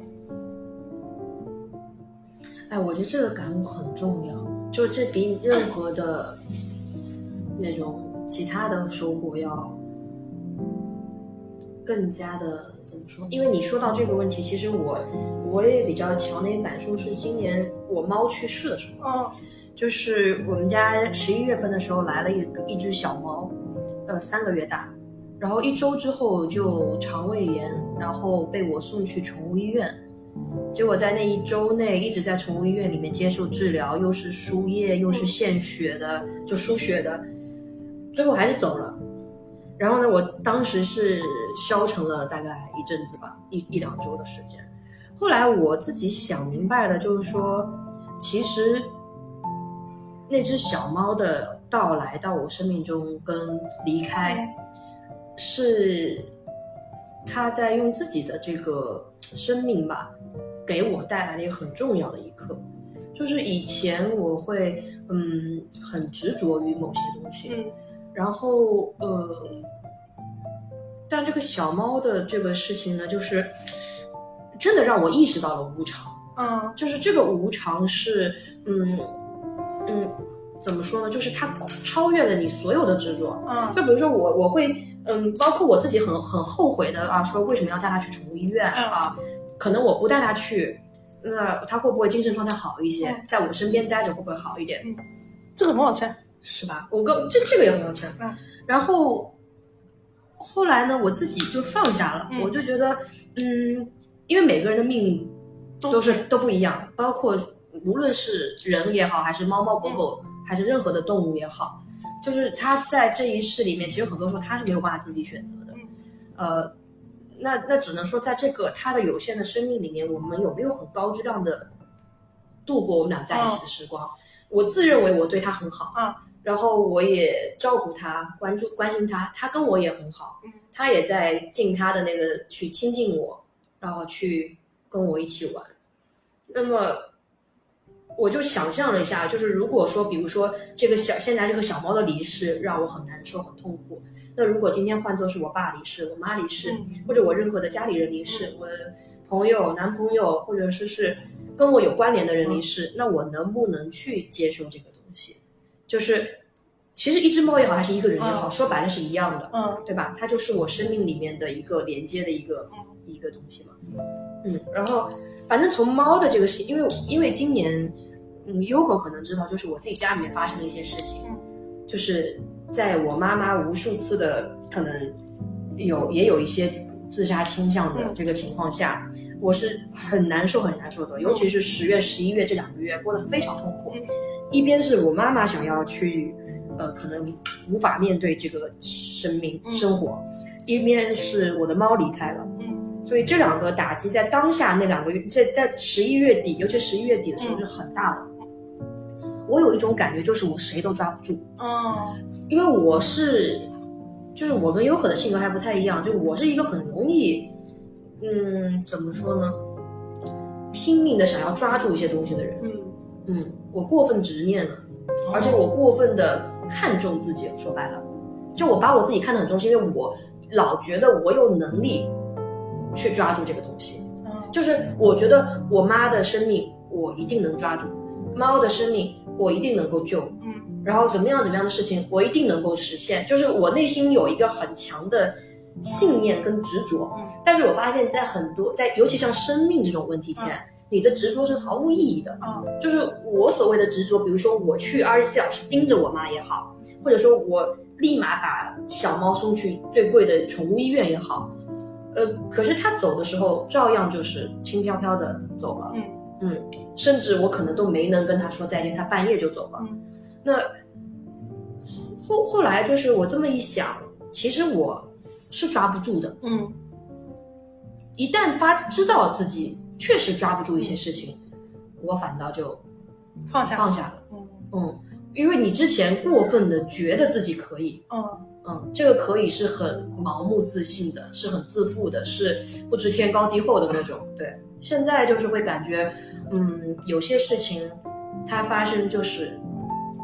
哎，我觉得这个感悟很重要，就这比任何的那种其他的收获要更加的怎么说？因为你说到这个问题，其实我我也比较强的一个感受是，今年我猫去世的时候，嗯就是我们家十一月份的时候来了一一只小猫，呃，三个月大，然后一周之后就肠胃炎，然后被我送去宠物医院。结果在那一周内一直在宠物医院里面接受治疗，又是输液又是献血的，就输血的，最后还是走了。然后呢，我当时是消沉了大概一阵子吧，一一两周的时间。后来我自己想明白了，就是说，其实那只小猫的到来到我生命中跟离开，是它在用自己的这个生命吧，给我带来了一个很重要的一刻。就是以前我会嗯很执着于某些东西，嗯然后呃，但这个小猫的这个事情呢，就是真的让我意识到了无常。嗯就是这个无常是，嗯嗯，怎么说呢？就是它超越了你所有的执着。嗯就比如说我，我会，嗯，包括我自己很很后悔的啊，说为什么要带它去宠物医院嗯啊？可能我不带他去，那他会不会精神状态好一些嗯？在我身边待着会不会好一点？这个很好吃。是吧？我跟这这个也很有趣。嗯然后后来呢，我自己就放下了，嗯我就觉得，嗯，因为每个人的命运都是都不一样，包括无论是人也好，还是猫猫狗狗，还是任何的动物也好，就是它在这一世里面，其实很多时候它是没有办法自己选择的。呃，那那只能说，在这个他的有限的生命里面，我们有没有很高质量的度过我们俩在一起的时光？我自认为我对他很好，啊然后我也照顾他，关注关心他，他跟我也很好嗯，它也在尽他的那个去亲近我，然后去跟我一起玩。那么我就想象了一下，就是如果说，比如说这个小现在这个小猫的离世让我很难受、很痛苦，那如果今天换作是我爸离世、我妈离世，嗯。或者我任何的家里人离世，我的朋友、男朋友，或者说是跟我有关联的人离世，那我能不能去接受这个东西？就是其实一只猫也好，还是一个人也好，嗯。说白了是一样的，嗯。对吧？它就是我生命里面的一个连接的一个一个东西嘛。嗯，然后反正从猫的这个事情，因为因为今年，嗯，Yoko 可能知道，就是我自己家里面发生了一些事情，就是在我妈妈无数次的可能有也有一些自杀倾向的嗯这个情况下，我是很难受很难受的，尤其是十月、十一月这两个月过得非常痛苦。嗯一边是我妈妈想要去，呃，可能无法面对这个生命嗯生活，一边是我的猫离开了。嗯所以这两个打击在当下那两个月，在在十一月底，尤其十一月底的时候是很大的。我有一种感觉，就是我谁都抓不住，嗯因为我是，就是我跟优可的性格还不太一样，就我是一个很容易，嗯，怎么说呢，拼命的想要抓住一些东西的人。嗯嗯，我过分执念了，而且我过分的看重自己。说白了，就我把我自己看得很重，是因为我老觉得我有能力去抓住这个东西。嗯就是我觉得我妈的生命我一定能抓住，猫的生命我一定能够救，嗯。然后怎么样怎么样的事情我一定能够实现。就是我内心有一个很强的信念跟执着，嗯。但是我发现，在很多在尤其像生命这种问题前，你的执着是毫无意义的。啊就是我所谓的执着，比如说我去二十四小时盯着我妈也好，或者说我立马把小猫送去最贵的宠物医院也好，呃，可是它走的时候照样就是轻飘飘的走了，嗯。嗯，甚至我可能都没能跟他说再见，他半夜就走了。嗯。那后后来就是我这么一想，其实我是抓不住的，嗯。一旦发知道自己确实抓不住一些事情，我反倒就放下放下了。嗯。嗯，因为你之前过分的觉得自己可以，嗯。嗯，这个可以是很盲目自信的，是很自负的，是不知天高地厚的那种。对，现在就是会感觉，嗯，有些事情它发生就是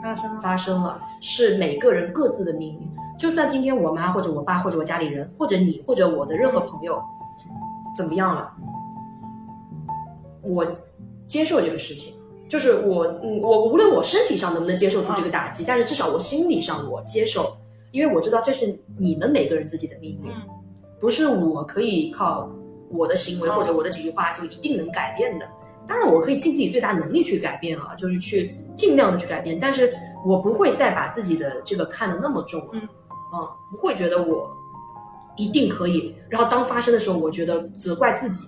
发生了，发生了，是每个人各自的命运。就算今天我妈或者我爸或者我家里人或者你或者我的任何朋友怎么样了，我接受这个事情，就是我，嗯，我无论我身体上能不能接受住这个打击，但是至少我心理上我接受，因为我知道这是你们每个人自己的命运，嗯不是我可以靠我的行为或者我的几句话就一定能改变的。当然，我可以尽自己最大能力去改变啊，就是去尽量的去改变，但是我不会再把自己的这个看得那么重了，嗯嗯，不会觉得我一定可以。然后当发生的时候，我觉得责怪自己，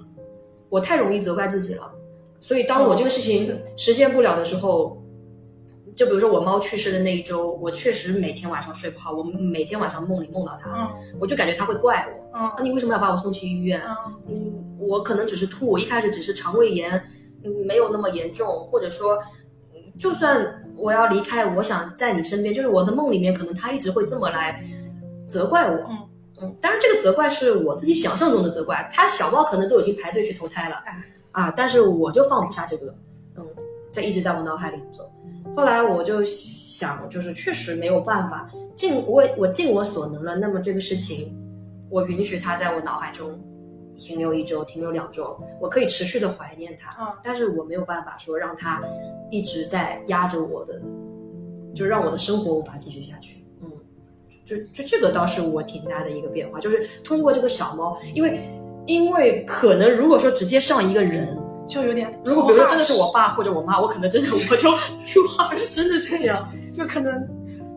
我太容易责怪自己了。所以当我这个事情实现不了的时候，就比如说我猫去世的那一周，我确实每天晚上睡不好，我每天晚上梦里梦到它，嗯。我就感觉它会怪我，嗯。啊，你为什么要把我送去医院？嗯。嗯，我可能只是吐，我一开始只是肠胃炎，嗯，没有那么严重，或者说，嗯就算我要离开，我想在你身边，就是我的梦里面，可能它一直会这么来责怪我，嗯。嗯，当然这个责怪是我自己想象中的责怪，它小猫可能都已经排队去投胎了哎，啊，但是我就放不下这个，嗯，在一直在我脑海里走。后来我就想，就是确实没有办法，尽我我尽我所能了。那么这个事情，我允许它在我脑海中停留一周，停留两周，我可以持续的怀念它，嗯但是我没有办法说让它一直在压着我的，就让我的生活无法继续下去。嗯，就就这个倒是我挺大的一个变化，就是通过这个小猫，因为因为可能如果说直接上一个人，就有点，如果比如说真的是我爸或者我妈，我可能真的 我就 too hard，真的是这样。就可能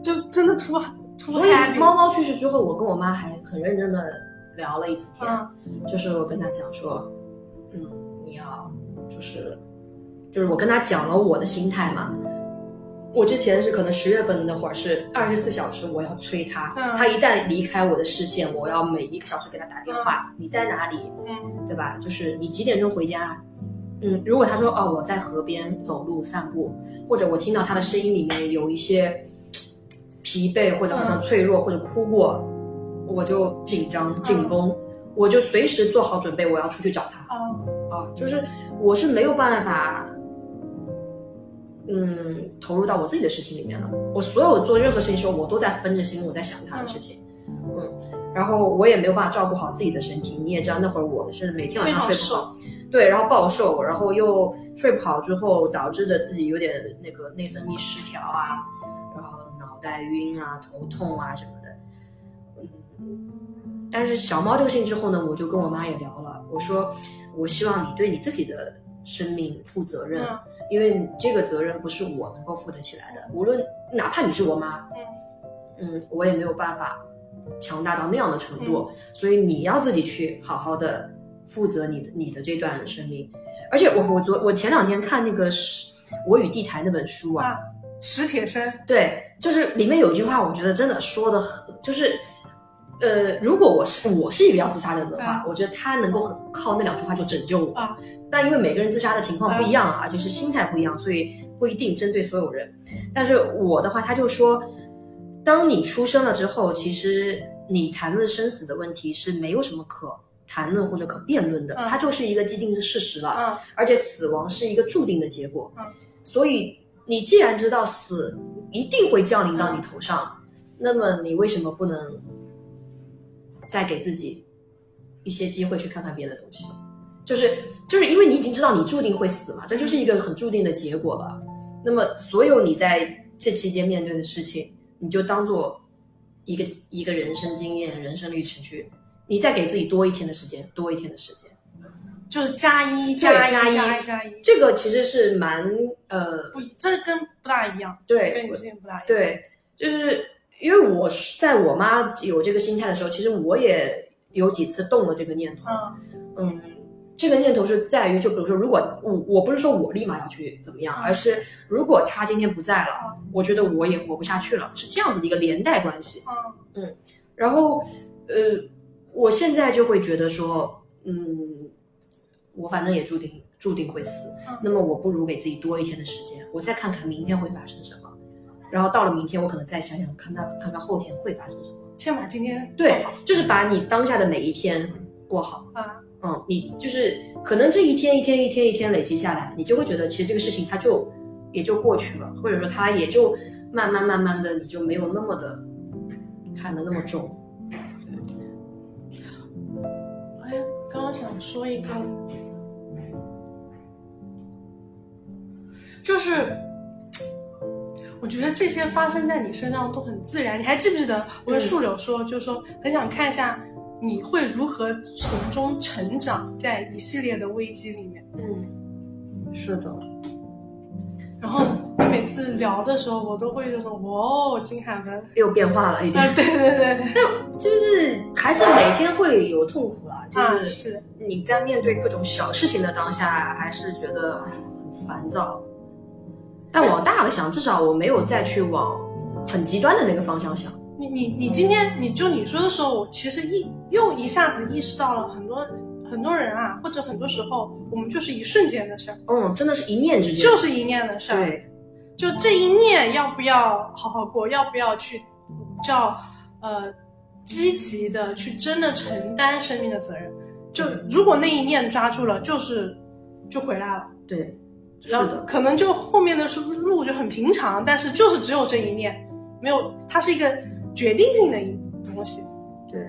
就真的突突所以 happy 猫猫去世之后，我跟我妈还很认真的聊了一次天，嗯就是我跟她讲说，嗯，你要就是就是我跟她讲了我的心态嘛。我之前是可能十月份那会儿是二十四小时我要催他，嗯他一旦离开我的视线，我要每一个小时给他打电话，你在哪里？嗯对吧？就是你几点钟回家？嗯，如果他说哦我在河边走路散步，或者我听到他的声音里面有一些疲惫或者好像脆弱或者哭过，我就紧张紧绷，我就随时做好准备，我要出去找他哦啊。就是我是没有办法，嗯，投入到我自己的事情里面的。我所有做任何事情的时候，我都在分着心，我在想他的事情，嗯，然后我也没有办法照顾好自己的身体。你也知道，那会儿我是每天晚上睡不好。对，然后暴瘦，然后又睡不好之后，导致的自己有点那个内分泌失调啊，然后脑袋晕啊、头痛啊什么的。嗯，但是小猫这个事情之后呢，我就跟我妈也聊了，我说我希望你对你自己的生命负责任，嗯因为你这个责任不是我能够负得起来的，无论哪怕你是我妈，嗯，我也没有办法强大到那样的程度，所以你要自己去好好的。负责你的你的这段生命，而且我我昨我前两天看那个是《我与地坛》那本书啊，啊史铁生，对，就是里面有一句话，我觉得真的说的很，就是，呃，如果我是我是一个要自杀的人的话，我觉得他能够很靠那两句话就拯救我啊。但因为每个人自杀的情况不一样啊，就是心态不一样，所以不一定针对所有人。但是我的话，他就说，当你出生了之后，其实你谈论生死的问题是没有什么可。谈论或者可辩论的，嗯、它就是一个既定的事实了。嗯，而且死亡是一个注定的结果。嗯，所以你既然知道死一定会降临到你头上，嗯、那么你为什么不能再给自己一些机会去看看别的东西？就是就是因为你已经知道你注定会死嘛，这就是一个很注定的结果了。那么所有你在这期间面对的事情，你就当做一个一个人生经验、人生历程去。你再给自己多一天的时间，多一天的时间，就是加一加一加一加一。这个其实是蛮呃，不，这跟不大一样。对，跟你之前不大一样。对，就是因为我在我妈有这个心态的时候，其实我也有几次动了这个念头。嗯嗯，这个念头是在于，就比如说，如果我我不是说我立马要去怎么样，嗯、而是如果他今天不在了，嗯、我觉得我也活不下去了，是这样子的一个连带关系。嗯嗯，然后呃。我现在就会觉得说，嗯，我反正也注定注定会死，嗯、那么我不如给自己多一天的时间，我再看看明天会发生什么，然后到了明天，我可能再想想看看看看后天会发生什么。先把今天对，就是把你当下的每一天过好。啊，嗯，你就是可能这一天一天一天一天累积下来，你就会觉得其实这个事情它就也就过去了，或者说它也就慢慢慢慢的你就没有那么的看得那么重。刚刚想说一个，就是我觉得这些发生在你身上都很自然。你还记不记得我跟树柳说，就是说很想看一下你会如何从中成长，在一系列的危机里面。嗯，是的，然后你每次聊的时候，我都会就说：“哇哦，金海文。又变化了一”点。啊，对对对对，就是还是每天会有痛苦啦，就是，你在面对各种小事情的当下，还是觉得很烦躁。但往大了想，至少我没有再去往很极端的那个方向想。你你你今天你就你说的时候，我其实一又一下子意识到了很多很多人啊，或者很多时候我们就是一瞬间的事儿，嗯，真的是一念之间。就是一念的事儿。对，就这一念要不要好好过，要不要去叫呃积极的去真的承担生命的责任？就如果那一念抓住了，就是就回来了。对，是然后的，可能就后面的路就很平常，但是就是只有这一念，没有它是一个决定性的一东西。对，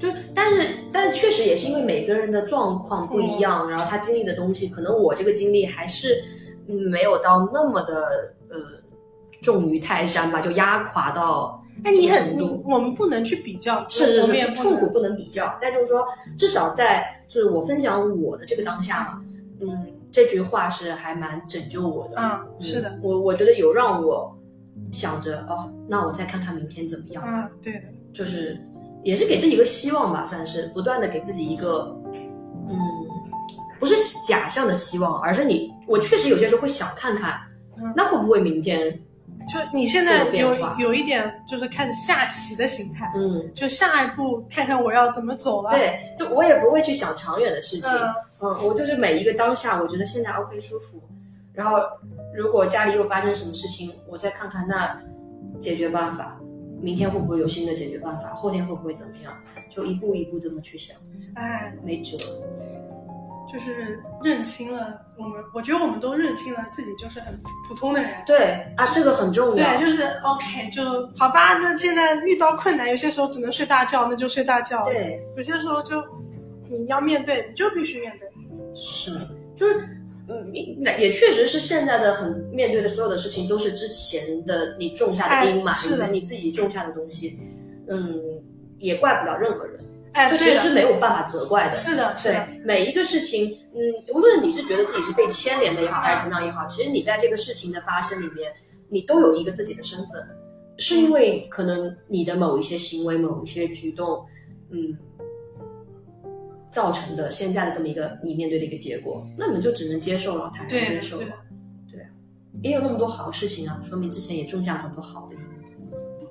就，但是，但是确实也是因为每个人的状况不一样，然后他经历的东西，可能我这个经历还是嗯没有到那么的呃重于泰山吧，就压垮到哎，你很你，我们不能去比较，是是是，痛苦不能比较，但就是说，至少在就是我分享我的这个当下嘛，嗯，这句话是还蛮拯救我的。啊，嗯是的，我我觉得有让我想着哦，那我再看看明天怎么样，啊，对的，就是也是给自己一个希望吧，算是不断的给自己一个嗯，不是假象的希望，而是你我确实有些时候会想看看嗯，那会不会明天就你现在有有一点就是开始下棋的心态，嗯。就下一步看看我要怎么走了。对，就我也不会去想长远的事情，嗯嗯，我就是每一个当下，我觉得现在 OK 舒服，然后如果家里又发生什么事情，我再看看那解决办法，明天会不会有新的解决办法，后天会不会怎么样，就一步一步这么去想，哎，没辙。就是认清了我们，我觉得我们都认清了自己就是很普通的人。对啊，这个很重要。对，就是 OK，就好吧。那现在遇到困难，有些时候只能睡大觉，那就睡大觉。，对，有些时候就你要面对，你就必须面对。是，就是。嗯，那也确实是现在的很面对的所有的事情，都是之前的你种下的因嘛，哎是的你你自己种下的东西，嗯，也怪不了任何人，哎，就其实，是没有办法责怪的。是的，是的，对每一个事情，嗯，无论你是觉得自己是被牵连的也好，还是怎样也好，其实你在这个事情的发生里面，你都有一个自己的身份，是因为可能你的某一些行为、某一些举动，嗯，造成的现在的这么一个你面对的一个结果，那你们就只能接受了，坦然接受了对。对啊，也有那么多好事情啊，说明之前也种下了很多好的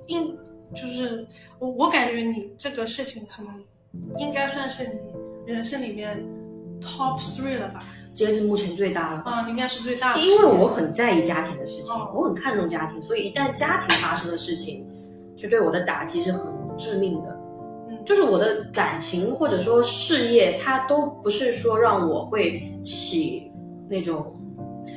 因。因就是我我感觉你这个事情可能应该算是你人生里面 top three 了吧？截至目前最大了。啊，应该是最大的因。为我很在意家庭的事情，哦我很看重家庭，所以一旦家庭发生的事情，就对我的打击是很致命的。嗯就是我的感情或者说事业，它都不是说让我会起那种，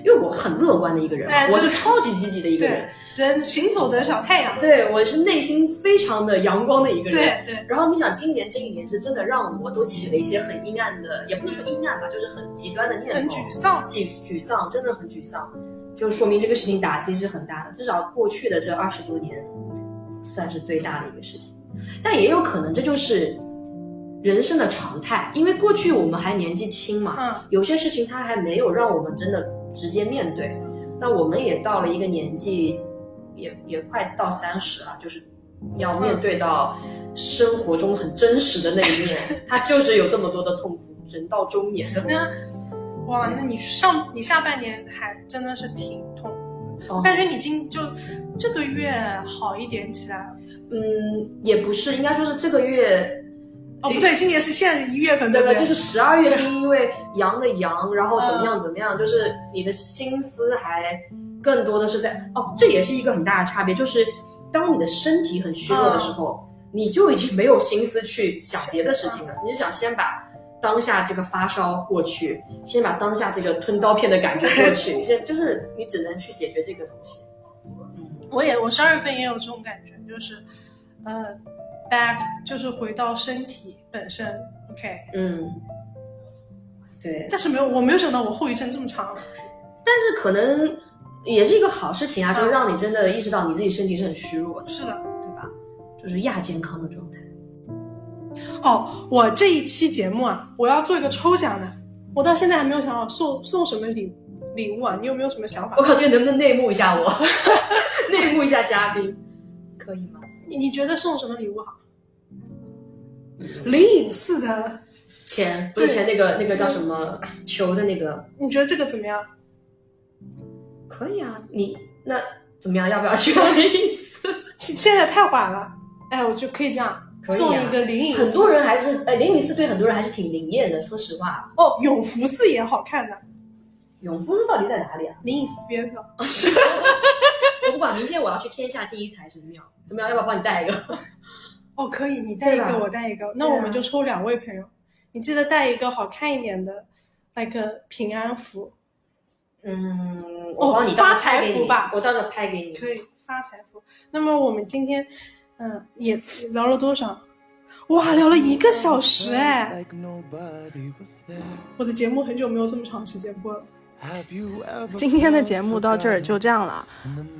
因为我很乐观的一个人，我是超级积极的一个人对，人行走的小太阳。对我是内心非常的阳光的一个人。对对，然后你想，今年这一年是真的让我都起了一些很阴暗的，也不能说阴暗吧，就是很极端的念头，很沮丧。沮沮丧，真的很沮丧，就说明这个事情打击是很大的。至少过去的这二十多年，算是最大的一个事情。但也有可能这就是人生的常态，因为过去我们还年纪轻嘛，嗯，有些事情它还没有让我们真的直接面对。那我们也到了一个年纪，也也快到三十了，就是要面对到生活中很真实的那一面，它就是有这么多的痛苦。人到中年哇，那你上你下半年还真的是挺痛苦的。哦我感觉你今就这个月好一点起来了。嗯，也不是，应该说是这个月，哦，不对，今年是现在一月份，对不对？对就是十二月是因为阳的阳，然后怎么样怎么样，就是你的心思还更多的是在哦，这也是一个很大的差别，就是当你的身体很虚弱的时候，你就已经没有心思去想别的事情了，你就想先把当下这个发烧过去，先把当下这个吞刀片的感觉过去，先就是你只能去解决这个东西。我也我十二月份也有这种感觉，就是呃，back 就是回到身体本身，OK，嗯，对，但是没有我没有想到我后遗症这么长，但是可能也是一个好事情啊，嗯就是让你真的意识到你自己身体是很虚弱的，是的。对吧？就是亚健康的状态。哦，我这一期节目啊，我要做一个抽奖的，我到现在还没有想好送送什么礼礼物啊，你有没有什么想法我？靠，这个能不能内幕一下我？内幕一下嘉宾，可以吗？你你觉得送什么礼物好？灵隐寺的，钱不是钱，那个那个叫什么球的那个，你觉得这个怎么样？可以啊。你那怎么样？要不要去灵隐寺？现现在太晚了，哎，我就可以这样可以啊送一个灵隐寺很多人还是哎，灵隐寺对很多人还是挺灵验的。说实话，哦，永福寺也好看的，永福寺到底在哪里啊？灵隐寺边上。明天我要去天下第一财神庙，怎么样？要不要帮你带一个？哦，可以，你带一个，我带一个，那我们就抽两位朋友。你记得带一个好看一点的，那个平安符，嗯，我帮你哦到时候发财拍给你符吧我到时候拍给你。可以发财符。那么我们今天，嗯，也聊了多少？哇，聊了一个小时哎.我的节目很久没有这么长时间播了。今天的节目到这儿就这样了。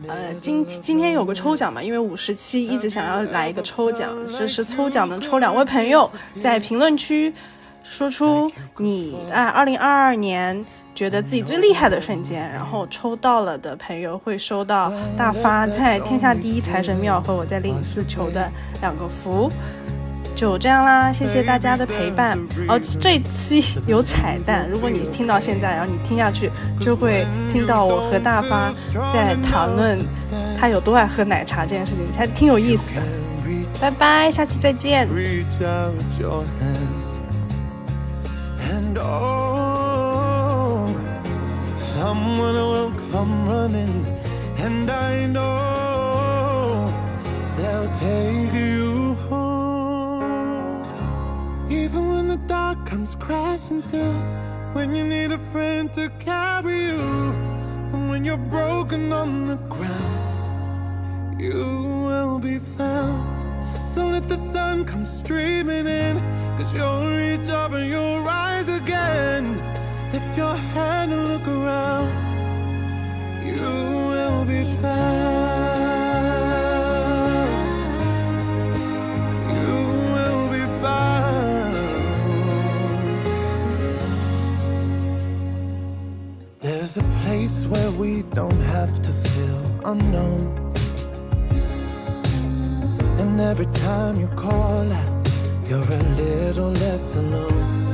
呃，今今天有个抽奖嘛，因为五十期一直想要来一个抽奖，这是抽奖能抽两位朋友，在评论区说出你在二零二二年觉得自己最厉害的瞬间，然后抽到了的朋友会收到大发在天下第一财神庙和我在灵隐寺求的两个福。就这样啦，谢谢大家的陪伴。哦，这期有彩蛋，如果你听到现在，然后你听下去，就会听到我和大发在谈论他有多爱喝奶茶这件事情，还挺有意思的。拜拜，下期再见。reach out Even when the dark comes crashing through, when you need a friend to carry you, and when you're broken on the ground, you will be found. So let the sun come streaming in, cause you'll reach up and you'll rise again. Lift your head and look around, you will be found. Don't have to feel unknown. And every time you call out, you're a little less alone.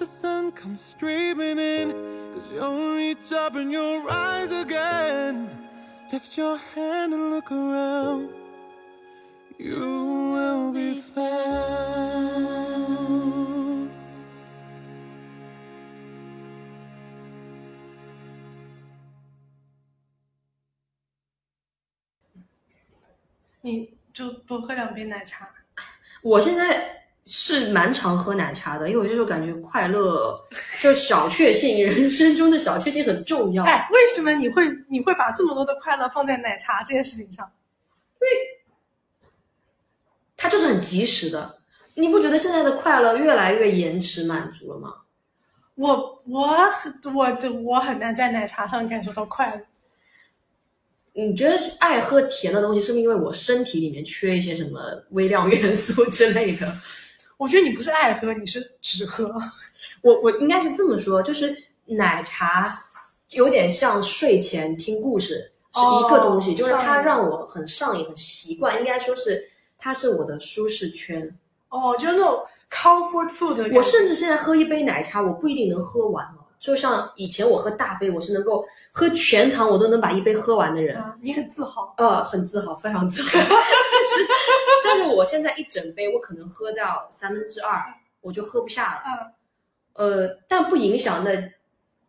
the sun comes streaming in. Cause you'll reach up and you'll rise again. Lift your hand and look around. You will be found. 你就多喝两杯奶茶。我现在 是蛮常喝奶茶的，因为我就是感觉快乐，就小确幸，人生中的小确幸很重要。哎，为什么你会你会把这么多的快乐放在奶茶这件事情上？因为它就是很及时的。你不觉得现在的快乐越来越延迟满足了吗？我我很我的我很难在奶茶上感受到快乐。你觉得是爱喝甜的东西，是不是因为我身体里面缺一些什么微量元素之类的？我觉得你不是爱喝，你是只喝。我我应该是这么说，就是奶茶有点像睡前听故事是一个东西，哦就是它让我很上瘾、很习惯，应该说是它是我的舒适圈。哦，就是那种 comfort food。我甚至现在喝一杯奶茶，我不一定能喝完哦。就像以前我喝大杯，我是能够喝全糖，我都能把一杯喝完的人。啊，你很自豪。呃，很自豪，非常自豪。但是，我现在一整杯，我可能喝到三分之二，我就喝不下了。嗯，呃，但不影响那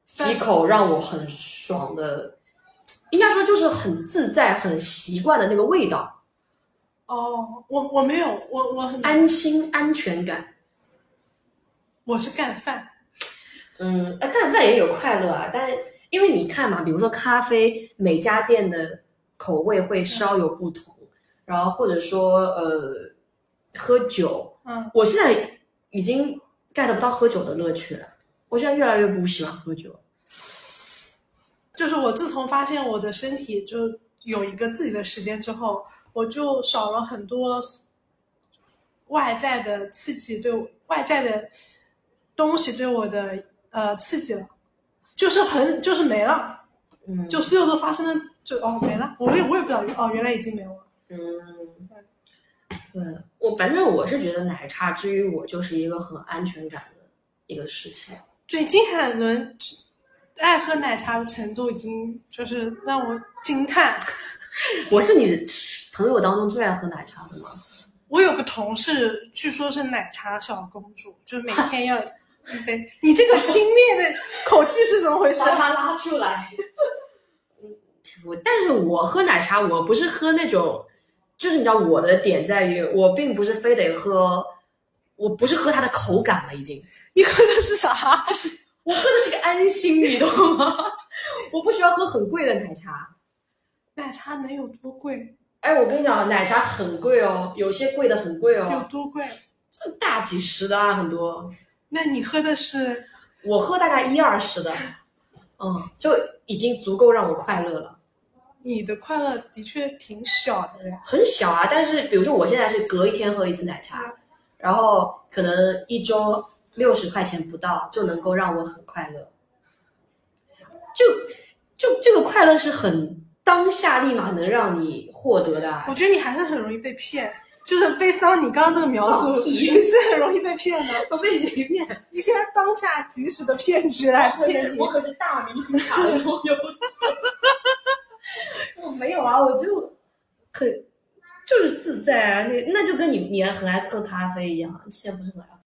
几口让我很爽的，应该说就是很自在、很习惯的那个味道，哦，我我没有，我我很安心、安全感。我是干饭。嗯，呃，干饭也有快乐啊。但因为你看嘛，比如说咖啡，每家店的口味会稍有不同，然后或者说呃，喝酒，嗯，我现在已经 get 不到喝酒的乐趣了。我现在越来越不喜欢喝酒。就是我自从发现我的身体就有一个自己的时间之后，我就少了很多外在的刺激对外在的东西对我的呃刺激了，就是很就是没了，嗯，就所有都发生的就哦没了，我也我也不知道哦原来已经没有了。嗯，对我反正我是觉得奶茶之于我就是一个很安全感的一个事情。对金海伦爱喝奶茶的程度已经就是让我惊叹。我是你朋友当中最爱喝奶茶的吗？我有个同事，据说是奶茶小公主，就是每天要一杯。你这个轻蔑的口气是怎么回事？把它拉出来。嗯，我但是我喝奶茶，我不是喝那种，就是你知道我的点在于，我并不是非得喝，我不是喝它的口感了，已经，你喝的是啥？就是我喝的是个安心，你懂吗？我不需要喝很贵的奶茶。奶茶能有多贵？哎，我跟你讲，奶茶很贵哦，有些贵的很贵哦有哦，多贵？大几十的啊，很多。那你喝的是？我喝大概一二十的，嗯，就已经足够让我快乐了。你的快乐的确挺小的呀。很小啊，但是比如说我现在是隔一天喝一次奶茶，然后可能一周六十块钱不到就能够让我很快乐。就就这个快乐是很当下立马能让你获得的啊、我觉得你还是很容易被骗，就是悲伤你刚刚这个描述，你是很容易被骗的。我被谁骗？一些当下即时的骗局来骗你我。可是大明星卡的拥有者。我没有啊，我就很就是自在啊，那那就跟你你很爱喝咖啡一样，之前不是很爱